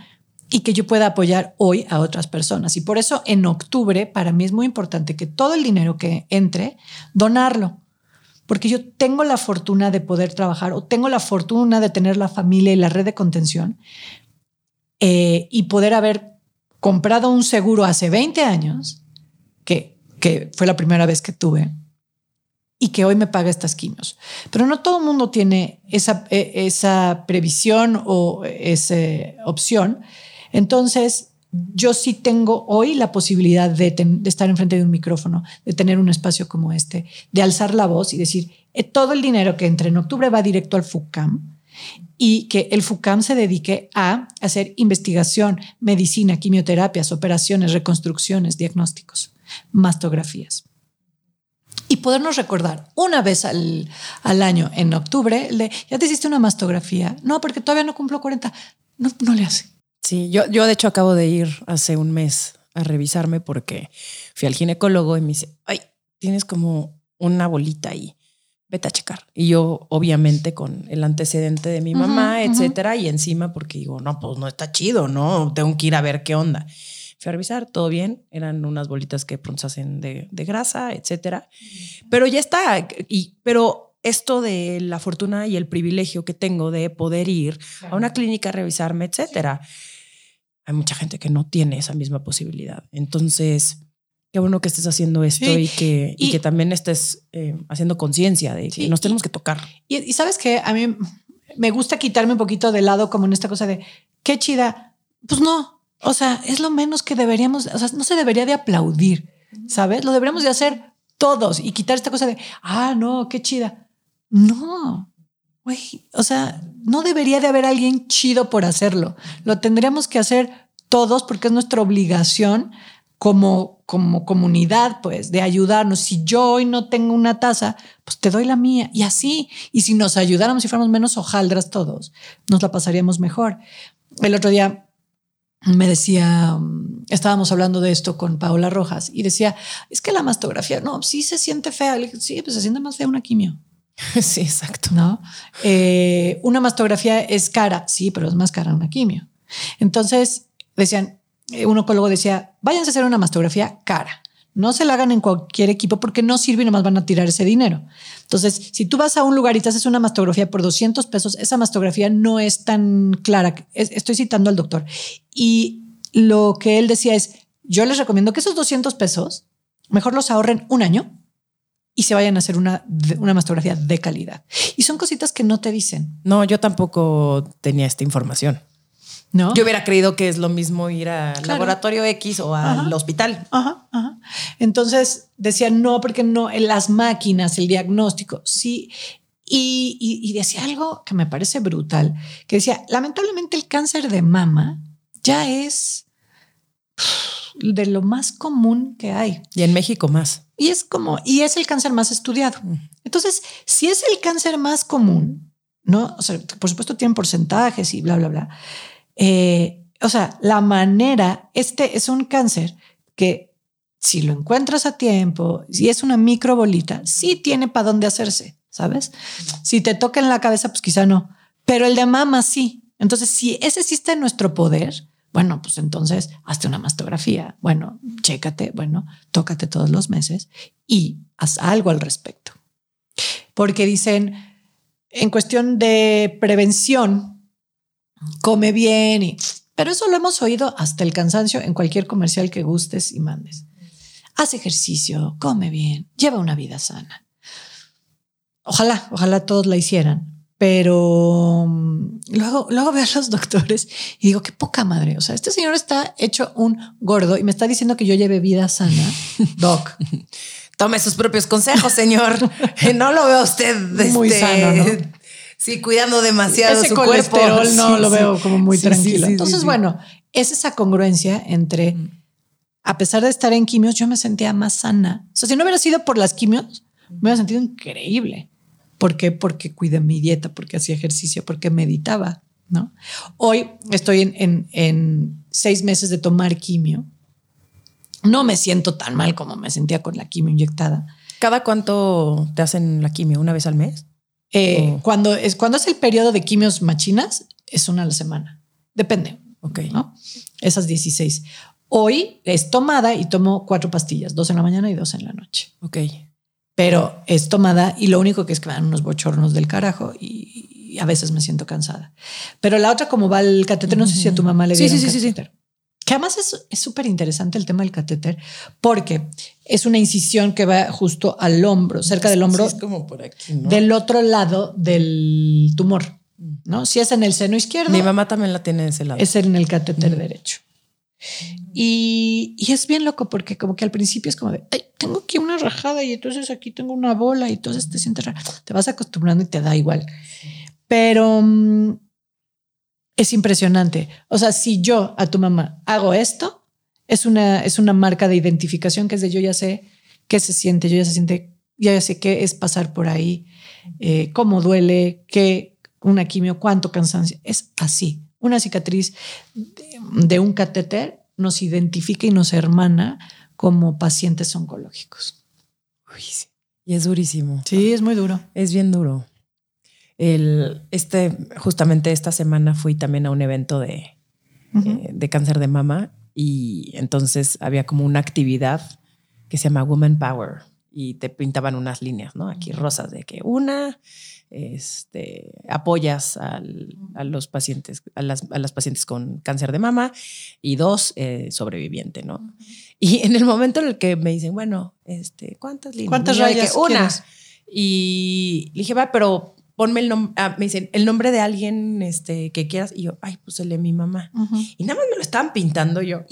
y que yo pueda apoyar hoy a otras personas. Y por eso en octubre para mí es muy importante que todo el dinero que entre, donarlo. Porque yo tengo la fortuna de poder trabajar o tengo la fortuna de tener la familia y la red de contención eh, y poder haber comprado un seguro hace 20 años, que, que fue la primera vez que tuve, y que hoy me paga estas quimios. Pero no todo el mundo tiene esa, e, esa previsión o esa opción. Entonces, yo sí tengo hoy la posibilidad de, de, estar enfrente de un micrófono, de tener un espacio como este, de alzar la voz y decir, eh, todo el dinero que entre en octubre va directo al FUCAM y que el FUCAM se dedique a hacer investigación, medicina, quimioterapias, operaciones, reconstrucciones, diagnósticos, mastografías y podernos recordar una vez al, al año, en octubre, le, ya te hiciste una mastografía. No, porque todavía no cumplo 40. No, no le hace. Sí, yo, yo de hecho acabo de ir hace un mes a revisarme porque fui al ginecólogo y me dice, ay, tienes como una bolita ahí, vete a checar. Y yo, obviamente, con el antecedente de mi mamá, etcétera, y encima porque digo, no, pues no está chido, ¿no? Tengo que ir a ver qué onda. Fui a revisar, todo bien, eran unas bolitas que pronto se hacen de, de, grasa, etcétera. Pero ya está. Y, pero esto de la fortuna y el privilegio que tengo de poder ir a una clínica a revisarme, etcétera. Hay mucha gente que no tiene esa misma posibilidad. Entonces, qué bueno que estés haciendo esto y, que, y, que también estés eh, haciendo conciencia de que nos tenemos que tocar. Y, y, sabes que a mí me gusta quitarme un poquito de lado como en esta cosa de qué chida. Pues no, o sea, es lo menos que deberíamos, o sea, no se debería de aplaudir, ¿sabes? Lo deberíamos de hacer todos y quitar esta cosa de, ah, no, qué chida. No, güey, o sea, no debería de haber alguien chido por hacerlo. Lo tendríamos que hacer todos porque es nuestra obligación como, como comunidad, pues, de ayudarnos. Si yo hoy no tengo una taza, pues te doy la mía y así. Y si nos ayudáramos y fuéramos menos hojaldras todos, nos la pasaríamos mejor. El otro día me decía, mm, estábamos hablando de esto con Paola Rojas y decía, es que la mastografía, no, sí se siente fea. Le dije, sí, pues se siente más fea una quimio. Sí, exacto. ¿No? Eh, una mastografía es cara, sí, pero es más cara una quimio. Entonces decían, eh, un oncólogo decía, váyanse a hacer una mastografía cara. No se la hagan en cualquier equipo porque no sirve y nomás van a tirar ese dinero. Entonces, si tú vas a un lugar y te haces una mastografía por 200 pesos, esa mastografía no es tan clara. Estoy citando al doctor. Y lo que él decía es, yo les recomiendo que esos 200 pesos mejor los ahorren un año y se vayan a hacer una, una mastografía de calidad. Y son cositas que no te dicen. No, yo tampoco tenía esta información. ¿No? Yo hubiera creído que es lo mismo ir al laboratorio X o al hospital. Ajá, ajá. Entonces decían, no, porque no, en las máquinas, el diagnóstico, sí. Y, y, decía algo que me parece brutal, que decía, lamentablemente el cáncer de mama ya es de lo más común que hay. Y en México más. Y es como, y es el cáncer más estudiado. Mm. Entonces, si es el cáncer más común, ¿no? O sea, por supuesto tienen porcentajes y bla, bla, bla. Eh, o sea, la manera, este es un cáncer que si lo encuentras a tiempo, si es una microbolita, sí tiene para dónde hacerse, ¿sabes? Si te toca en la cabeza, pues quizá no, pero el de mama sí. Entonces, si ese existe en nuestro poder, bueno, pues entonces hazte una mastografía, bueno, chécate, bueno, tócate todos los meses y haz algo al respecto. Porque dicen, en cuestión de prevención, come bien, y, pero eso lo hemos oído hasta el cansancio en cualquier comercial que gustes y mandes. Haz ejercicio, come bien, lleva una vida sana. Ojalá, ojalá todos la hicieran, pero mm, luego, luego veo a los doctores y digo, qué poca madre. O sea, este señor está hecho un gordo y me está diciendo que yo lleve vida sana. Doc. Tome sus propios consejos, señor. no lo veo usted muy este, sano, ¿no? Sí, cuidando demasiado Ese su colesterol no lo veo como muy tranquilo. Entonces, bueno, es esa congruencia entre, mm. a pesar de estar en quimios, yo me sentía más sana. O sea, si no hubiera sido por las quimios, me hubiera sentido increíble. ¿Por qué? Porque cuidé mi dieta, porque hacía ejercicio, porque meditaba, ¿no? Hoy estoy en, en, en seis meses de tomar quimio. No me siento tan mal como me sentía con la quimio inyectada. ¿Cada cuánto te hacen la quimio? ¿Una vez al mes? Eh, oh. cuando, es, cuando es el periodo de quimios machinas, es una a la semana. Depende. Ok. ¿no? Esas 16. Hoy es tomada y tomo cuatro pastillas, dos en la mañana y dos en la noche. Ok. Pero es tomada y lo único que es que me dan unos bochornos del carajo y, a veces me siento cansada. Pero la otra, como va el catéter, no sé si a tu mamá le dieron sí, sí, sí, sí, Que además es súper interesante el tema del catéter porque es una incisión que va justo al hombro, cerca del hombro. es como por aquí, Del otro lado del tumor, ¿no? Si es en el seno izquierdo. Mi mamá también la tiene en ese lado. Es en el catéter derecho. Y, es bien loco porque como que al principio es como de, ay, tengo aquí una rajada y entonces aquí tengo una bola y entonces te sientes raro. Te vas acostumbrando y te da igual. Pero mm, es impresionante. O sea, si yo a tu mamá hago esto, es una, es una marca de identificación que es de yo ya sé qué se siente, yo ya se siente, ya sé qué es pasar por ahí, eh, cómo duele, qué una quimio, cuánto cansancio. Es así. Una cicatriz de, un catéter nos identifica y nos hermana como pacientes oncológicos. Y es durísimo. Sí, es muy duro. Es bien duro. El, este, justamente esta semana fui también a un evento de, eh, de cáncer de mama y entonces había como una actividad que se llama Woman Power y te pintaban unas líneas, ¿no? Aquí rosas de que una, este, apoyas a los pacientes, a las, a las, pacientes con cáncer de mama y dos, eh, sobreviviente, ¿no? Y en el momento en el que me dicen, bueno, este, ¿cuántas líneas? ¿Cuántas rayas? una. Y le dije, va, pero ponme el nombre, ah, me dicen, el nombre de alguien este, que quieras. Y yo, ay, pues el de mi mamá. Y nada más me lo estaban pintando yo.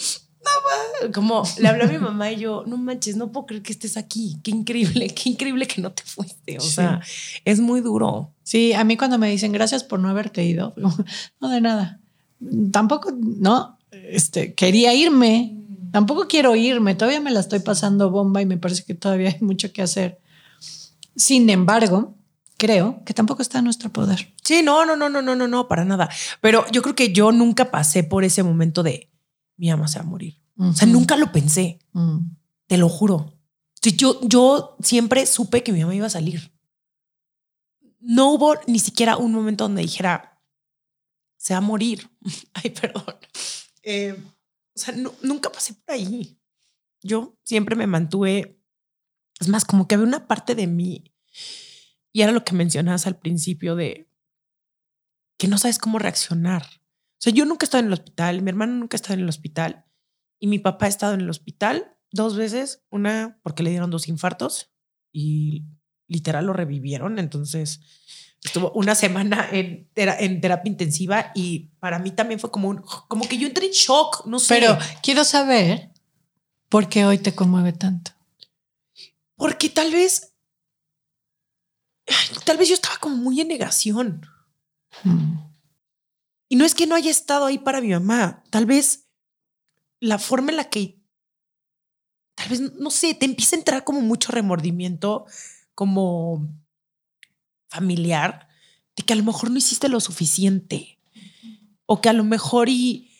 como le habló a mi mamá y yo, no manches, no puedo creer que estés aquí. Qué increíble, qué increíble que no te fuiste. O sea, es muy duro. Sí, a mí cuando me dicen gracias por no haberte ido, no de nada. Tampoco, no, este, quería irme. Tampoco quiero irme. Todavía me la estoy pasando bomba y me parece que todavía hay mucho que hacer. Sin embargo, creo que tampoco está en nuestro poder. Sí, no, no, no, no, no, no, no, para nada. Pero yo creo que yo nunca pasé por ese momento de mi ama se va a morir. O sea, nunca lo pensé. Mm. Te lo juro. Yo, yo siempre supe que mi mamá iba a salir. No hubo ni siquiera un momento donde dijera, se va a morir. Ay, perdón. Eh, o sea, nunca pasé por ahí. Yo siempre me mantuve, es más, como que había una parte de mí, y era lo que mencionabas al principio de que no sabes cómo reaccionar. O sea, yo nunca he estado en el hospital, mi hermano nunca ha estado en el hospital, y mi papá ha estado en el hospital dos veces, una porque le dieron dos infartos y literal lo revivieron, entonces estuvo una semana en, en terapia intensiva y para mí también fue como un, como que yo entré en shock, no sé. Pero quiero saber por qué hoy te conmueve tanto. Porque tal vez, tal vez yo estaba como muy en negación. Hmm. Y no es que no haya estado ahí para mi mamá, tal vez la forma en la que tal vez, no sé, te empieza a entrar como mucho remordimiento, como familiar, de que a lo mejor no hiciste lo suficiente o que a lo mejor y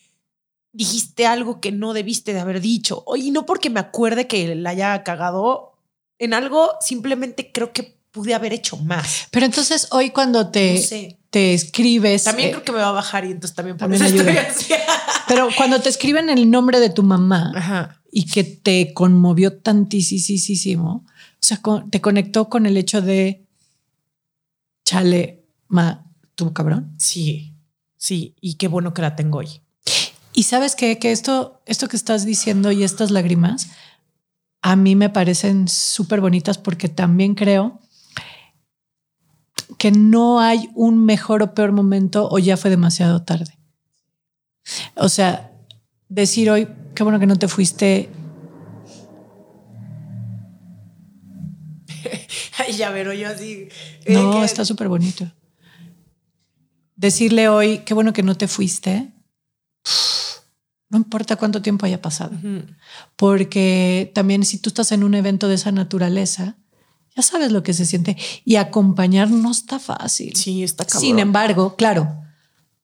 dijiste algo que no debiste de haber dicho. Y no porque me acuerde que la haya cagado en algo, simplemente creo que pude haber hecho más. Pero entonces hoy cuando te, te escribes... También eh, creo que me va a bajar y entonces también por eso estoy Pero cuando te escriben el nombre de tu mamá y que te conmovió tantísimo, o sea, te conectó con el hecho de, chale, ma, tu cabrón. Sí, sí, y qué bueno que la tengo hoy. Y sabes qué? que esto, esto que estás diciendo y estas lágrimas, a mí me parecen súper bonitas porque también creo que no hay un mejor o peor momento o ya fue demasiado tarde. O sea, decir hoy, qué bueno que no te fuiste. Ya pero yo así. Eh, no, está súper bonito. Decirle hoy, qué bueno que no te fuiste. No importa cuánto tiempo haya pasado. Porque también si tú estás en un evento de esa naturaleza, ya sabes lo que se siente. Y acompañar no está fácil. Sí, está cabrón. Sin embargo, claro,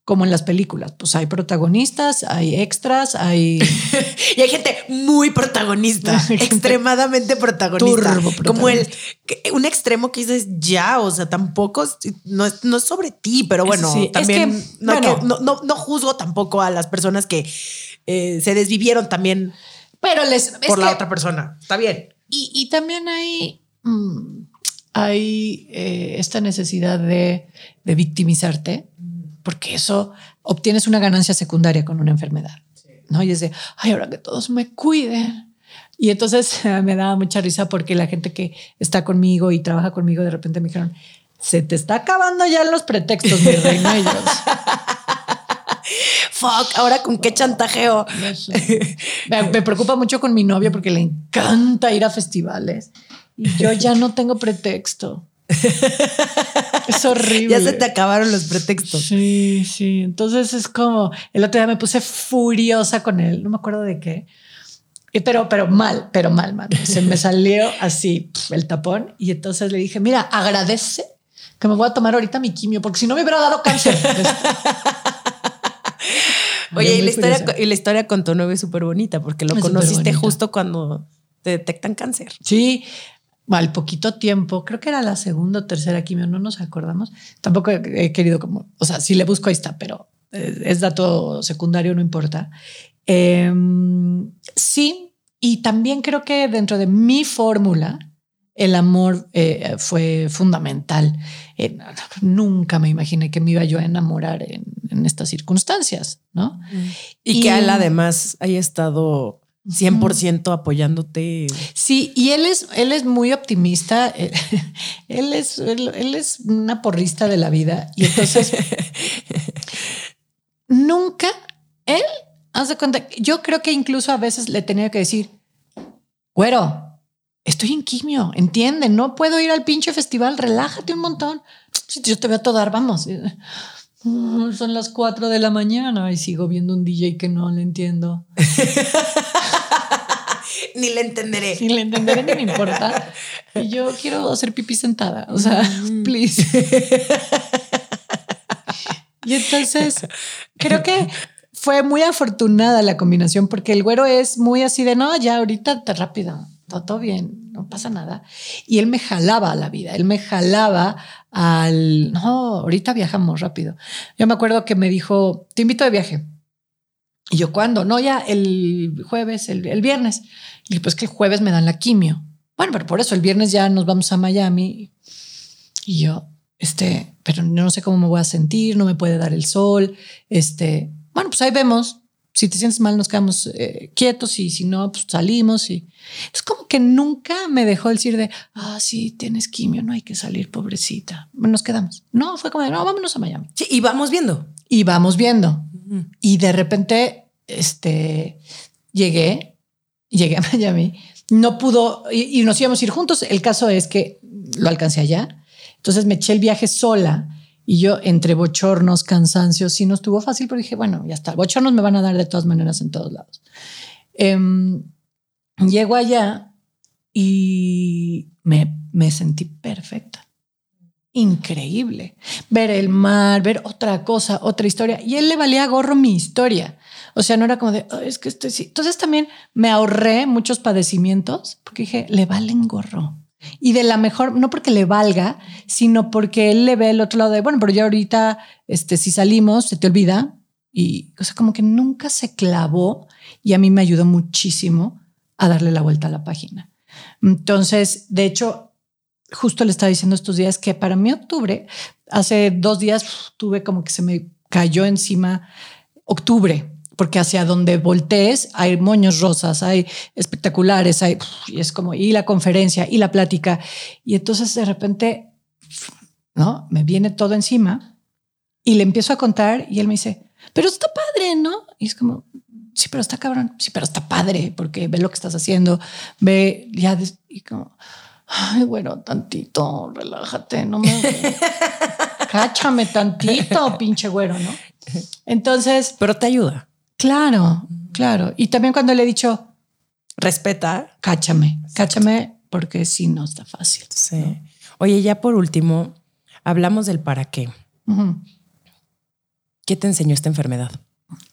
como en las películas, pues hay protagonistas, hay extras, hay... y hay gente muy protagonista, extremadamente protagonista. Como el, un extremo que dices, ya, o sea, tampoco, no es, no es sobre ti, pero bueno, también no, juzgo tampoco a las personas que eh, se desvivieron también pero les, por la otra persona. Está bien. Y, y también hay Mm, hay eh, esta necesidad de, victimizarte, porque eso obtienes una ganancia secundaria con una enfermedad. ¿no? Y es de, ay, ahora que todos me cuiden. Y entonces me da mucha risa porque la gente que está conmigo y trabaja conmigo de repente me dijeron, se te está acabando ya los pretextos, mi reina. ellos. Fuck, ahora con qué chantajeo. me, preocupa mucho con mi novio porque le encanta ir a festivales y yo ya no tengo pretexto. es horrible. Ya se te acabaron los pretextos. Sí, sí. Entonces es como el otro día me puse furiosa con él. No me acuerdo de qué. Pero, pero mal, pero mal, mal. Se me salió así el tapón. Y entonces le dije, mira, agradece que me voy a tomar ahorita mi quimio, porque si no me hubiera dado cáncer. Oye, y la, historia, y la historia con tu novio es súper bonita, porque lo conociste justo cuando te detectan cáncer. Sí, al poquito tiempo, creo que era la segunda o tercera quimio, no nos acordamos. Tampoco he querido como, o sea, si le busco ahí está, pero es dato secundario, no importa. Em, sí, y también creo que dentro de mi fórmula, el amor eh, fue fundamental. Eh, nunca me imaginé que me iba yo a enamorar en, estas circunstancias, ¿no? Y, y, que él además haya estado 100% apoyándote. Sí, y él es, él es muy optimista. Él, es, él, es una porrista de la vida. Y entonces nunca, él Haz de cuenta, yo creo que incluso a veces le tenía que decir, güero, estoy en quimio, entiende, no puedo ir al pinche festival, relájate un montón. Si yo te veo a todo dar, vamos. Son las 4 de la mañana y sigo viendo un DJ que no le entiendo. ni le entenderé. Ni le entenderé ni me importa. Y yo quiero hacer pipí sentada. O sea, mm. please. y entonces creo que fue muy afortunada la combinación porque el güero es muy así de no, ya ahorita te rápido, todo bien, no pasa nada. Y él me jalaba a la vida, él me jalaba al no, ahorita viajamos rápido. Yo me acuerdo que me dijo, te invito de viaje. Y yo, ¿cuándo? No, ya el jueves, el, viernes. Y pues que el jueves me dan la quimio. Bueno, pero por eso el viernes ya nos vamos a Miami. Y yo, este, pero no sé cómo me voy a sentir, no me puede dar el sol. Este, bueno, pues ahí vemos. Si te sientes mal, nos quedamos eh, quietos y si no, pues salimos. Y es como que nunca me dejó decir de, ah, sí, tienes quimio, no hay que salir, pobrecita. Nos quedamos. No, fue como de, no, vámonos a Miami. Sí, y vamos viendo. Y vamos viendo. Y de repente, este, llegué, llegué a Miami, no pudo, y, nos íbamos a ir juntos. El caso es que lo alcancé allá. Entonces me eché el viaje sola y yo entre bochornos, cansancios, sí no estuvo fácil, pero dije, bueno, ya está, bochornos me van a dar de todas maneras en todos lados. Em, llego allá y me, me sentí perfecta increíble. Ver el mar, ver otra cosa, otra historia. Y él le valía gorro mi historia. O sea, no era como de, es que estoy... Entonces también me ahorré muchos padecimientos porque dije, le valen gorro. Y de la mejor, no porque le valga, sino porque él le ve el otro lado de, bueno, pero ya ahorita, este, si salimos, se te olvida. Y, o sea, como que nunca se clavó y a mí me ayudó muchísimo a darle la vuelta a la página. Entonces, de hecho, justo le estaba diciendo estos días que para mí octubre, hace dos días tuve como que se me cayó encima octubre, porque hacia donde voltees hay moños rosas, hay espectaculares, hay, y es como, y la conferencia, y la plática. Y entonces de repente, ¿no? Me viene todo encima y le empiezo a contar y él me dice, pero está padre, ¿no? Y es como, sí, pero está cabrón, sí, pero está padre, porque ve lo que estás haciendo, ve ya, y como, ay, bueno, tantito, relájate, no me... Cáchame tantito, pinche güero, ¿no? Entonces... Pero te ayuda. Claro, claro. Y también cuando le he dicho... Respeta. Cáchame, cáchame, porque si no está fácil. Sí. Oye, ya por último, hablamos del para qué. ¿Qué te enseñó esta enfermedad?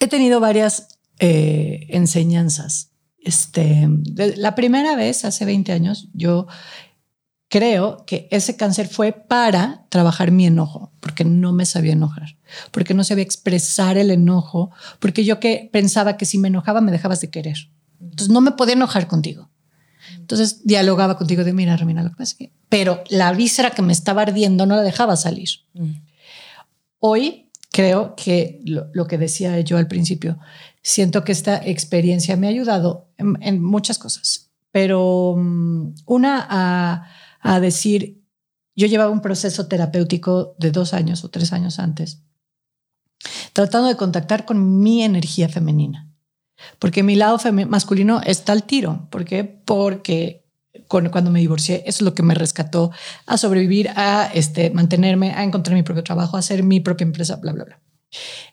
He tenido varias eh, enseñanzas. Este, la primera vez, hace 20 años, yo creo que ese cáncer fue para trabajar mi enojo, porque no me sabía enojar, porque no sabía expresar el enojo, porque yo que pensaba que si me enojaba me dejabas de querer. Entonces no me podía enojar contigo. Entonces dialogaba contigo de, mira, Romina, lo que pasa es que... Pero la víscera que me estaba ardiendo no la dejaba salir. Mm. Hoy creo que lo, que decía yo al principio, siento que esta experiencia me ha ayudado en, en muchas cosas, pero mm, una a a decir, yo llevaba un proceso terapéutico de dos años o tres años antes, tratando de contactar con mi energía femenina, porque mi lado masculino está al tiro. ¿Por qué? Porque cuando me divorcié, eso es lo que me rescató a sobrevivir, a este, mantenerme, a encontrar mi propio trabajo, a hacer mi propia empresa, bla, bla, bla.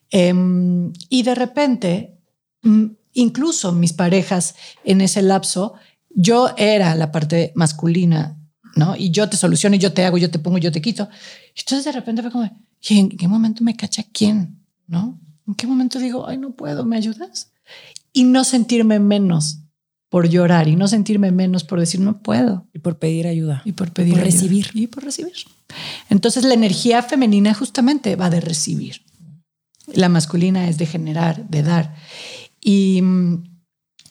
Em, y de repente, mm, incluso mis parejas en ese lapso, yo era la parte masculina ¿no? Y yo te soluciono, y yo te hago, yo te pongo, yo te quito. Entonces de repente fue como, ¿y en qué momento me cacha quién? ¿No? ¿En qué momento digo, ay, no puedo, ¿me ayudas? Y no sentirme menos por llorar y no sentirme menos por decir no puedo. Y por pedir ayuda. Y por pedir por recibir. Y por recibir. Entonces la energía femenina justamente va de recibir. La masculina es de generar, de dar. Y mm,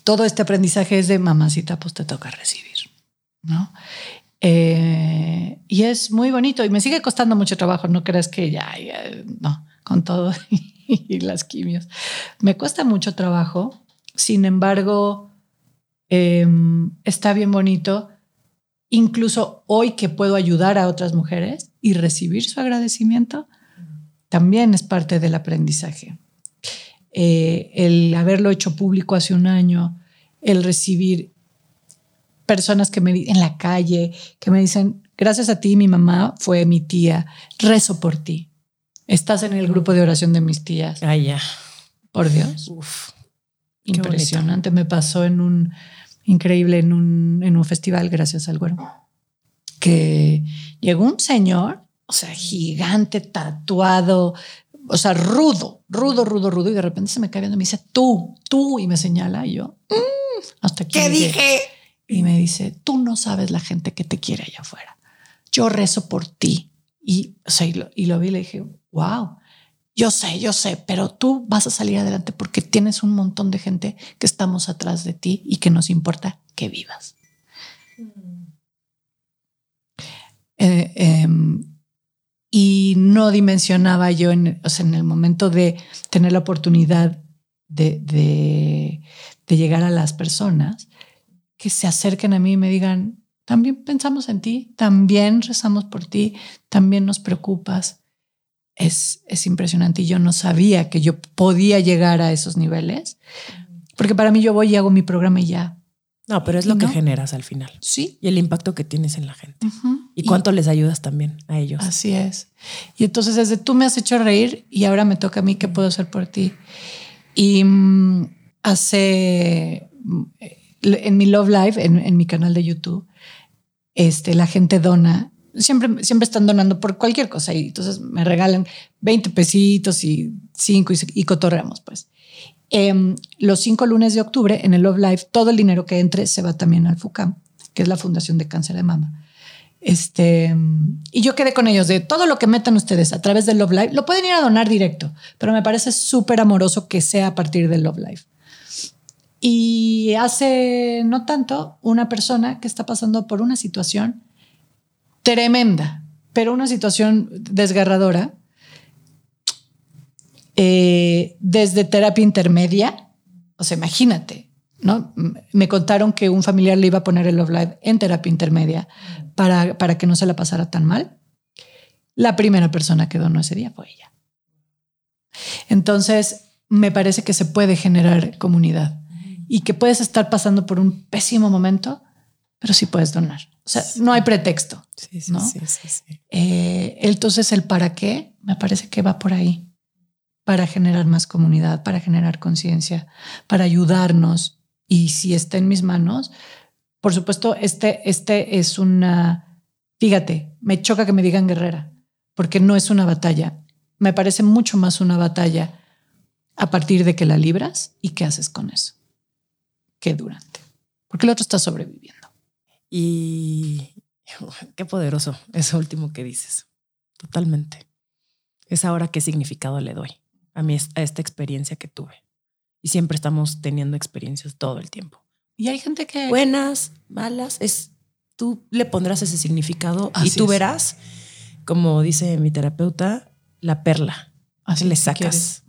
todo este aprendizaje es de mamacita, pues te toca recibir. ¿no? Eh, y es muy bonito y me sigue costando mucho trabajo, no creas que ya, no, con todo y las quimios. Me cuesta mucho trabajo, sin embargo, em, está bien bonito, incluso hoy que puedo ayudar a otras mujeres y recibir su agradecimiento, también es parte del aprendizaje. eh, el haberlo hecho público hace un año, el recibir personas que me en la calle que me dicen, gracias a ti mi mamá fue mi tía, rezo por ti. Estás en el grupo de oración de mis tías. Ay, ya. Por Dios. Uf, Impresionante. Me pasó en un increíble en un, en un festival, gracias al güero, que llegó un señor, o sea, gigante, tatuado, o sea, rudo, rudo, rudo, rudo, y de repente se me cae viendo y me dice, tú, tú, y me señala, y yo, mm, hasta aquí. ¿Qué dije? Y me dice, tú no sabes la gente que te quiere allá afuera. Yo rezo por ti. Y, o sea, y, lo, y lo vi y le dije, wow, yo sé, yo sé, pero tú vas a salir adelante porque tienes un montón de gente que estamos atrás de ti y que nos importa que vivas. Eh, em, y no dimensionaba yo en, en el momento de tener la oportunidad de, de, de llegar a las personas que se acerquen a mí y me digan, también pensamos en ti, también rezamos por ti, también nos preocupas es, es impresionante y yo no sabía que yo podía llegar a esos niveles, porque para mí yo voy y hago mi programa y ya. No, pero es lo que generas al final. Sí. Y el impacto que tienes en la gente. Y cuánto les ayudas también a ellos. Así es. Y entonces desde tú me has hecho reír y ahora me toca a mí qué puedo hacer por ti. Y mm, hace mm, en mi Love Live, en, en, mi canal de YouTube, este, la gente dona siempre, siempre están donando por cualquier cosa y entonces me regalan 20 pesitos y 5 y, cotorreamos pues. Em, los cinco lunes de octubre en el Love Life, todo el dinero que entre se va también al FUCAM, que es la Fundación de Cáncer de Mama. Este, y yo quedé con ellos de todo lo que metan ustedes a través del Love Life, lo pueden ir a donar directo, pero me parece súper amoroso que sea a partir del Love Life. Y hace no tanto, una persona que está pasando por una situación tremenda, pero una situación desgarradora. Eh, desde terapia intermedia, o sea, imagínate, ¿no? Me contaron que un familiar le iba a poner el Love Live en terapia intermedia para, para que no se la pasara tan mal. La primera persona que donó ese día fue ella. Entonces, me parece que se puede generar comunidad y que puedes estar pasando por un pésimo momento, pero sí puedes donar. O sea, no hay pretexto. Sí, sí, sí, eh, entonces, el para qué me parece que va por ahí. Para generar más comunidad, para generar conciencia, para ayudarnos. Y si está en mis manos, por supuesto, este, este es una. Fíjate, me choca que me digan guerrera, porque no es una batalla. Me parece mucho más una batalla a partir de que la libras y qué haces con eso, que durante. Porque el otro está sobreviviendo. Y qué poderoso eso último que dices. Totalmente. Es ahora qué significado le doy a, mí, a esta experiencia que tuve. Y siempre estamos teniendo experiencias todo el tiempo. Y hay gente que... Buenas, malas, es tú le pondrás ese significado y tú verás, como dice mi terapeuta, la perla. Así le sacas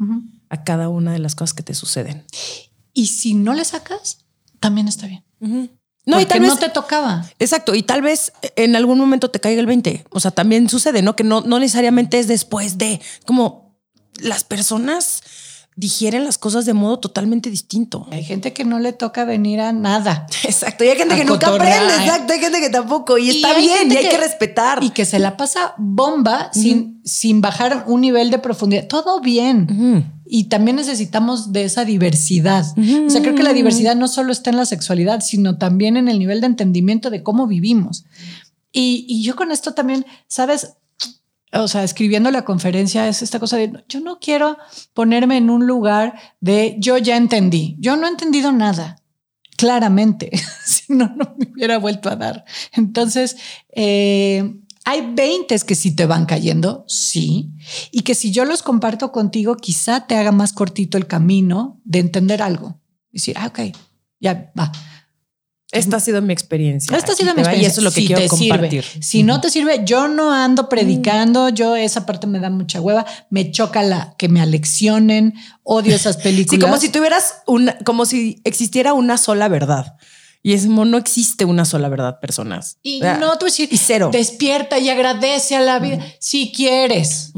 a cada una de las cosas que te suceden. Y si no le sacas, también está bien. No, y tal vez, no te tocaba. Exacto. Y tal vez en algún momento te caiga el 20. O sea, también sucede, ¿no? Que no, no necesariamente es después de como las personas digieren las cosas de modo totalmente distinto. Hay gente que no le toca venir a nada. Exacto. Y hay gente que nunca aprende. Exacto. Hay gente que tampoco. Y, está bien. Y hay que, respetar. Y que se la pasa bomba sin, sin bajar un nivel de profundidad. Todo bien. Y también necesitamos de esa diversidad. O sea, creo que la diversidad no solo está en la sexualidad, sino también en el nivel de entendimiento de cómo vivimos. Y, y yo con esto también, sabes, o sea, escribiendo la conferencia es esta cosa de yo no quiero ponerme en un lugar de yo ya entendí. Yo no he entendido nada, claramente, si no, no me hubiera vuelto a dar. Entonces, eh, hay 20 que sí te van cayendo, sí, y que si yo los comparto contigo, quizá te haga más cortito el camino de entender algo. Decir, ah, ok, ya va. Esta ha sido mi experiencia. Esta ha sido mi experiencia. Y eso es lo que quiero compartir. Si no te sirve, yo no ando predicando, yo esa parte me da mucha hueva, me choca la que me aleccionen, odio esas películas. Sí, como si tuvieras una, como si existiera una sola verdad. Y es como no existe una sola verdad, personas. Y no, tú decir, y cero. Despierta y agradece a la vida si quieres.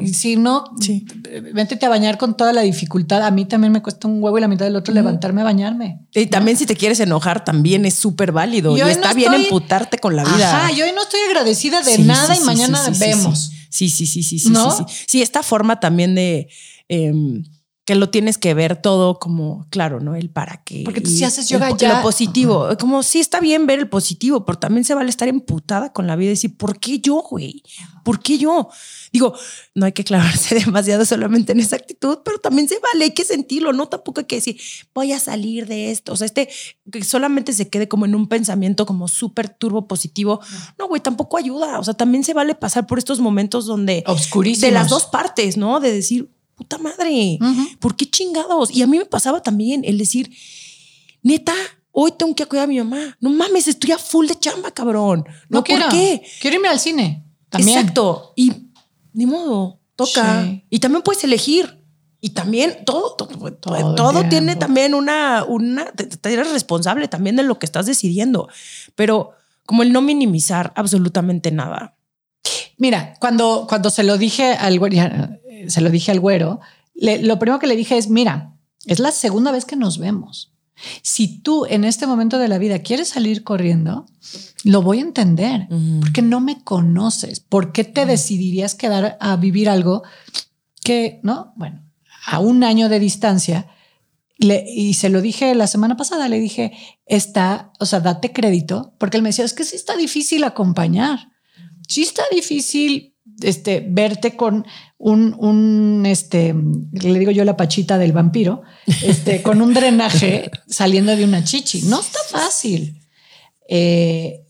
Y si no, sí. vente a bañar con toda la dificultad. A mí también me cuesta un huevo y la mitad del otro levantarme a bañarme. Y también si te quieres enojar, también es súper válido. Y, está bien emputarte con la vida. Ajá, yo hoy no estoy agradecida de nada y mañana vemos. Sí, sí, sí, sí, sí, sí, sí. esta forma también de... Em, que lo tienes que ver todo como, claro, ¿no? El para qué. Porque tú si haces yoga ya. Lo positivo. Como sí está bien ver el positivo, pero también se vale estar emputada con la vida y decir, ¿por qué yo, güey? ¿Por qué yo? Digo, no hay que clavarse demasiado solamente en esa actitud, pero también se vale, hay que sentirlo, ¿no? Tampoco hay que decir, voy a salir de esto. O sea, este, que solamente se quede como en un pensamiento como súper turbo positivo. No, güey, tampoco ayuda. O sea, también se vale pasar por estos momentos donde... Obscurísimos. De las dos partes, ¿no? De decir, puta madre, ¿por qué chingados? Y a mí me pasaba también el decir, neta, hoy tengo que cuidar a mi mamá. No mames, estoy a full de chamba, cabrón. No, quiero. ¿por qué? Quiero irme al cine. También. Exacto. Y ni modo, toca. Y también puedes elegir. Y también todo, todo, todo, tiene también una, una, te, eres responsable también de lo que estás decidiendo. Pero como el no minimizar absolutamente nada. Mira, cuando, cuando se lo dije al se lo dije al güero, lo primero que le dije es, mira, es la segunda vez que nos vemos. Si tú en este momento de la vida quieres salir corriendo, lo voy a entender, porque no me conoces. ¿Por qué te decidirías quedar a vivir algo que, no? Bueno, a un año de distancia. y se lo dije la semana pasada, le dije, está, o sea, date crédito, porque él me decía, es que sí está difícil acompañar, sí está difícil este, verte con un, un, este, le digo yo la pachita del vampiro, este, con un drenaje saliendo de una chichi. No está fácil. Eh,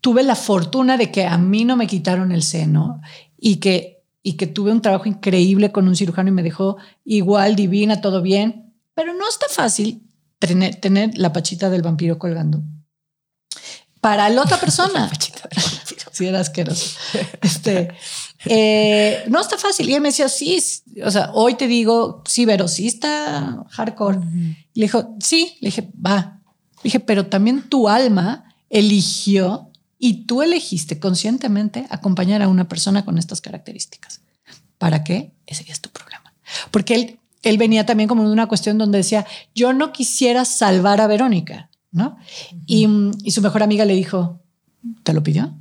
tuve la fortuna de que a mí no me quitaron el seno y que, y que tuve un trabajo increíble con un cirujano y me dejó igual, divina, todo bien, pero no está fácil tener, tener la pachita del vampiro colgando. Para la otra persona. Si era asqueroso. Este, eh, no está fácil. Y él me decía, sí, o sea, hoy te digo, sí, pero sí está hardcore. le dijo, sí, le dije, va. Le dije, pero también tu alma eligió y tú elegiste conscientemente acompañar a una persona con estas características. ¿Para qué? Ese es tu problema. Porque él, él venía también como de una cuestión donde decía, yo no quisiera salvar a Verónica, ¿no? y, y su mejor amiga le dijo, ¿te lo pidió?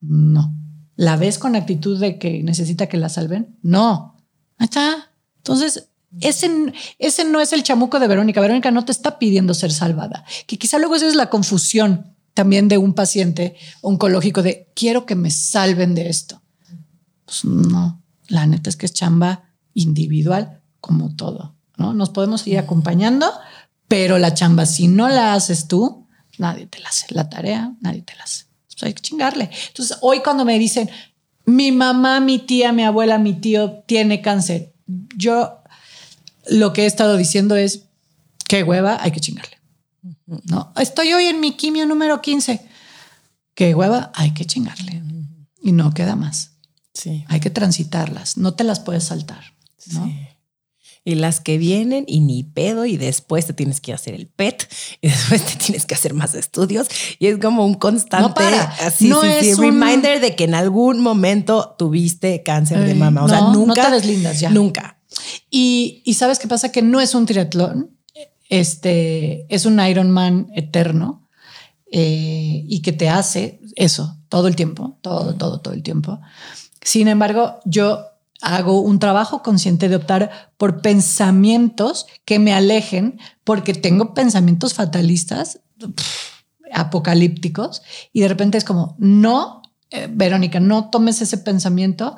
No. ¿La ves con actitud de que necesita que la salven? No. Ahí está. Entonces, ese, ese no es el chamuco de Verónica. Verónica no te está pidiendo ser salvada. Que quizá luego esa es la confusión también de un paciente oncológico de quiero que me salven de esto. Pues no, la neta es que es chamba individual como todo, ¿no? Nos podemos ir acompañando, pero la chamba, si no la haces tú, nadie te la hace. La tarea, nadie te la hace. Pues hay que chingarle. Entonces, hoy cuando me dicen, mi mamá, mi tía, mi abuela, mi tío tiene cáncer, yo lo que he estado diciendo es, qué hueva, hay que chingarle. No, estoy hoy en mi quimio número 15. Qué hueva, hay que chingarle. Y no queda más. Sí. Hay que transitarlas, no te las puedes saltar. ¿no? Sí y las que vienen y ni pedo y después te tienes que hacer el PET y después te tienes que hacer más estudios y es como un constante no para. así no es reminder de que en algún momento tuviste cáncer de mama, o sea, nunca no te deslindas ya. Nunca. Y, y sabes qué pasa que no es un triatlón, este es un Ironman eterno eh, y que te hace eso todo el tiempo, todo, todo, todo el tiempo. Sin embargo, yo hago un trabajo consciente de optar por pensamientos que me alejen, porque tengo pensamientos fatalistas, apocalípticos, y de repente es como, no, eh, Verónica, no tomes ese pensamiento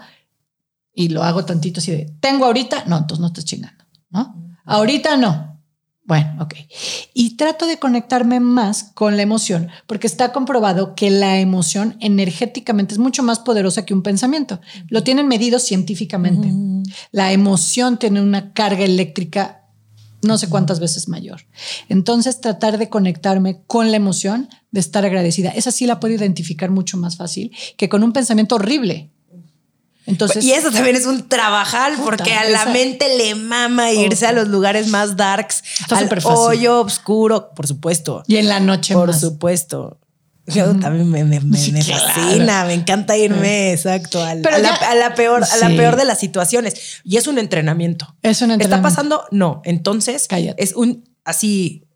y lo hago tantito así de, tengo ahorita, no, entonces no estás chingando, ¿no? Ahorita no, bueno, ok. Y trato de conectarme más con la emoción, porque está comprobado que la emoción energéticamente es mucho más poderosa que un pensamiento. Lo tienen medido científicamente. La emoción tiene una carga eléctrica no sé cuántas veces mayor. Entonces, tratar de conectarme con la emoción, de estar agradecida, esa sí la puedo identificar mucho más fácil que con un pensamiento horrible. Entonces, y eso también es un trabajal porque a la mente le mama irse a los lugares más darks, al hoyo oscuro, por supuesto. Y en la noche Por supuesto. Yo también me, me, me, fascina, me encanta irme, exacto, a, la, peor, a la peor de las situaciones. Y es un entrenamiento. Es un entrenamiento. ¿Está pasando? No. Entonces, es un así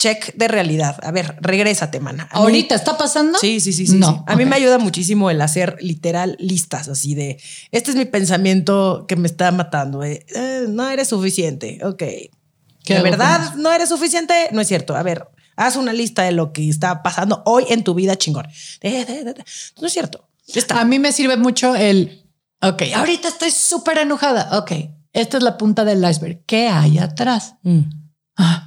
check de realidad. A ver, regrésate, mana. ¿Ahorita está pasando? Sí, sí, sí, sí. No, A mí me ayuda muchísimo el hacer literal listas así de, este es mi pensamiento que me está matando. Eh, eh, no eres suficiente. Ok. ¿De verdad no eres suficiente? No es cierto. A ver, haz una lista de lo que está pasando hoy en tu vida chingón. no es cierto. A mí me sirve mucho el, ok, ahorita estoy súper enojada. Ok, esta es la punta del iceberg. ¿Qué hay atrás? Mm. Ah,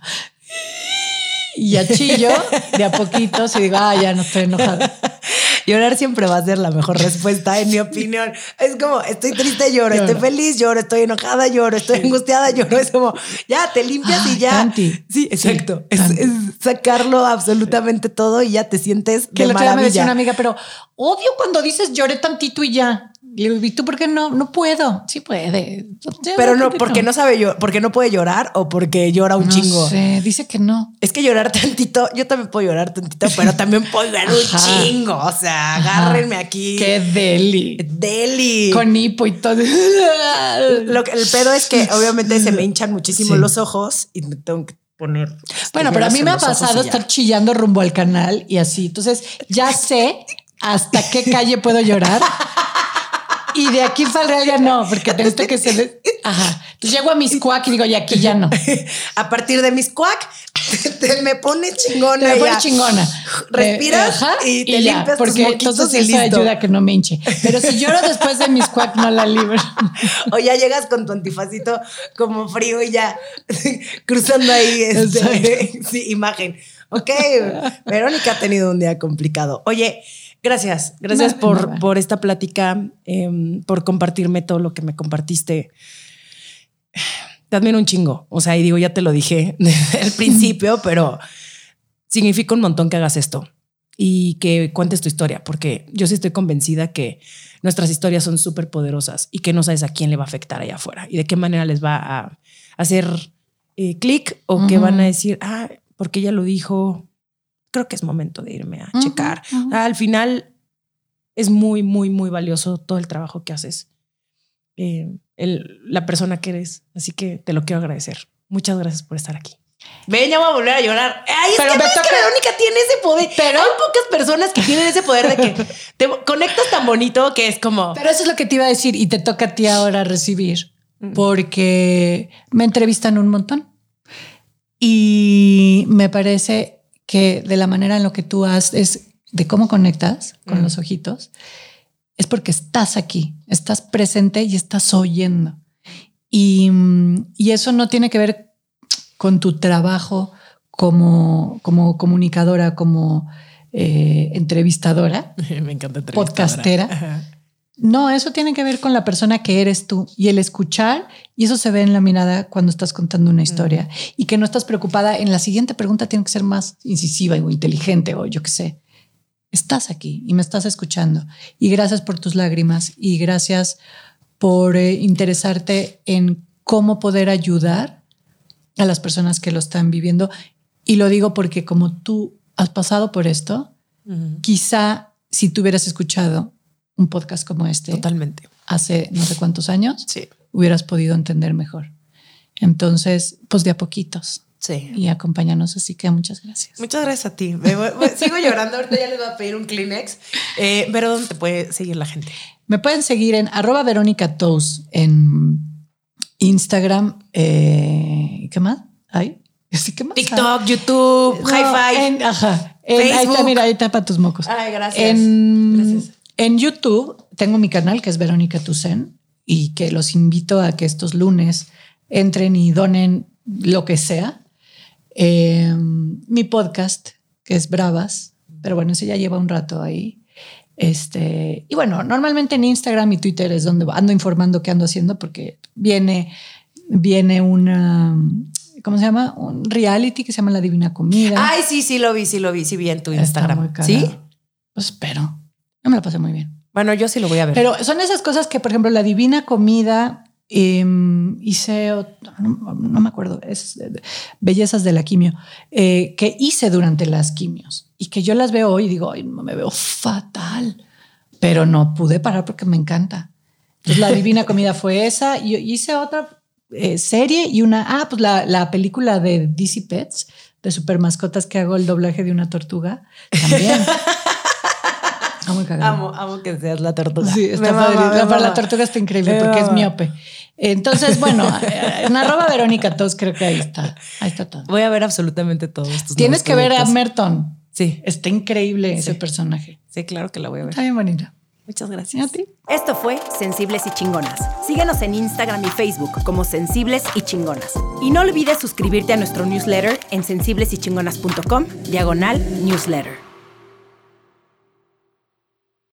y ya chillo de a poquito y digo, ah, ya no estoy enojada. Llorar siempre va a ser la mejor respuesta, en mi opinión. Es como, estoy triste, lloro, estoy feliz, lloro, estoy enojada, lloro, estoy angustiada, lloro. Es como, ya te limpias y ya. Sí, exacto. es, sacarlo absolutamente todo y ya te sientes que de maravilla. me decía una amiga, pero odio cuando dices lloré tantito y ya. Y tú por qué no? No puedo. Sí puede. Pero no, porque no sabe yo, porque no puede llorar o porque llora un chingo. dice que no. Es que llorar tantito, yo también puedo llorar tantito, pero también puedo llorar un chingo. O sea, agárrenme aquí. Qué deli. Deli. Con hipo y todo. Lo que, el pedo es que obviamente se me hinchan muchísimo los ojos y me tengo que poner. Bueno, pero a mí me ha pasado estar chillando rumbo al canal y así. Entonces ya sé hasta qué calle puedo llorar y de aquí real ya no, porque tengo que se Ajá. Entonces llego a mis cuac y digo, y aquí ya no. A partir de mis cuac, te, me pone chingona. me pone chingona. Respiras y te limpias porque entonces eso ayuda a que no me hinche. Pero si lloro después de mis cuac, no la libro. O ya llegas con tu antifacito como frío y ya cruzando ahí este, sí, imagen. Ok, Verónica ha tenido un día complicado. Oye, Gracias, gracias por, por esta plática, em, por compartirme todo lo que me compartiste. Te admiro un chingo. O sea, y digo, ya te lo dije desde el principio, pero significa un montón que hagas esto y que cuentes tu historia, porque yo sí estoy convencida que nuestras historias son súper poderosas y que no sabes a quién le va a afectar allá afuera y de qué manera les va a hacer eh, clic o que van a decir, ah, porque ella lo dijo, creo que es momento de irme a checar. Al final es muy, muy, muy valioso todo el trabajo que haces, eh, el, la persona que eres. Así que te lo quiero agradecer. Muchas gracias por estar aquí. Ven, ya voy a volver a llorar. Ay, es pero que, que Verónica tiene ese poder. Pero hay pocas personas que tienen ese poder de que te conectas tan bonito que es como. Pero eso es lo que te iba a decir y te toca a ti ahora recibir, porque me entrevistan un montón y me parece que de la manera en lo que tú haces, de cómo conectas con los ojitos, es porque estás aquí, estás presente y estás oyendo. Y, y eso no tiene que ver con tu trabajo como, como comunicadora, como eh, entrevistadora. Me encanta Podcastera. No, eso tiene que ver con la persona que eres tú y el escuchar, y eso se ve en la mirada cuando estás contando una historia y que no estás preocupada en la siguiente pregunta tiene que ser más incisiva o inteligente o yo qué sé. Estás aquí y me estás escuchando y gracias por tus lágrimas y gracias por eh, interesarte en cómo poder ayudar a las personas que lo están viviendo. Y lo digo porque como tú has pasado por esto, quizá si tú hubieras escuchado un podcast como este. Totalmente. Hace no sé cuántos años. Sí. Hubieras podido entender mejor. Entonces, pues de a poquitos. Sí. Y acompáñanos, así que muchas gracias. Muchas gracias a ti. sigo llorando, ahorita ya les voy a pedir un Kleenex. Eh, pero ¿dónde te puede seguir la gente? Me pueden seguir en arroba Verónica Toast en Instagram. Eh, ¿Qué más? ¿Qué más? TikTok, YouTube, Hi-Fi. Ajá. ahí está, mira, ahí tapa tus mocos. Ay, gracias. gracias. En YouTube tengo mi canal que es Verónica Tucen y que los invito a que estos lunes entren y donen lo que sea. Em, mi podcast que es Bravas, pero bueno, ese ya lleva un rato ahí. Este, y bueno, normalmente en Instagram y Twitter es donde ando informando qué ando haciendo porque viene, viene una, ¿cómo se llama? Un reality que se llama La Divina Comida. Ay, sí, sí lo vi, sí lo vi, sí vi en tu Instagram. ¿Sí? Pues espero. Yo me la pasé muy bien. Bueno, yo sí lo voy a ver. Pero son esas cosas que, por ejemplo, la divina comida em, hice, no, me acuerdo, es eh, Bellezas de la Quimio, eh, que hice durante las quimios y que yo las veo hoy y digo, ay, me veo fatal, pero no pude parar porque me encanta. Entonces la divina comida fue esa. Y hice otra eh, serie y una, ah, pues la, la película de DC Pets, de super mascotas que hago el doblaje de una tortuga. También. amo, amo, que seas la tortuga. Sí, está la, tortuga está increíble porque es miope. Entonces, bueno, en arroba Verónica Tos creo que ahí está. Ahí está todo. Voy a ver absolutamente todos estos. Tienes que ver a Merton. Sí. Está increíble ese personaje. Sí, claro que la voy a ver. Está bien bonita. Muchas gracias. A ti. Esto fue Sensibles y Chingonas. Síguenos en Instagram y Facebook como Sensibles y Chingonas. Y no olvides suscribirte a nuestro newsletter en sensiblesychingonas.com, diagonal newsletter.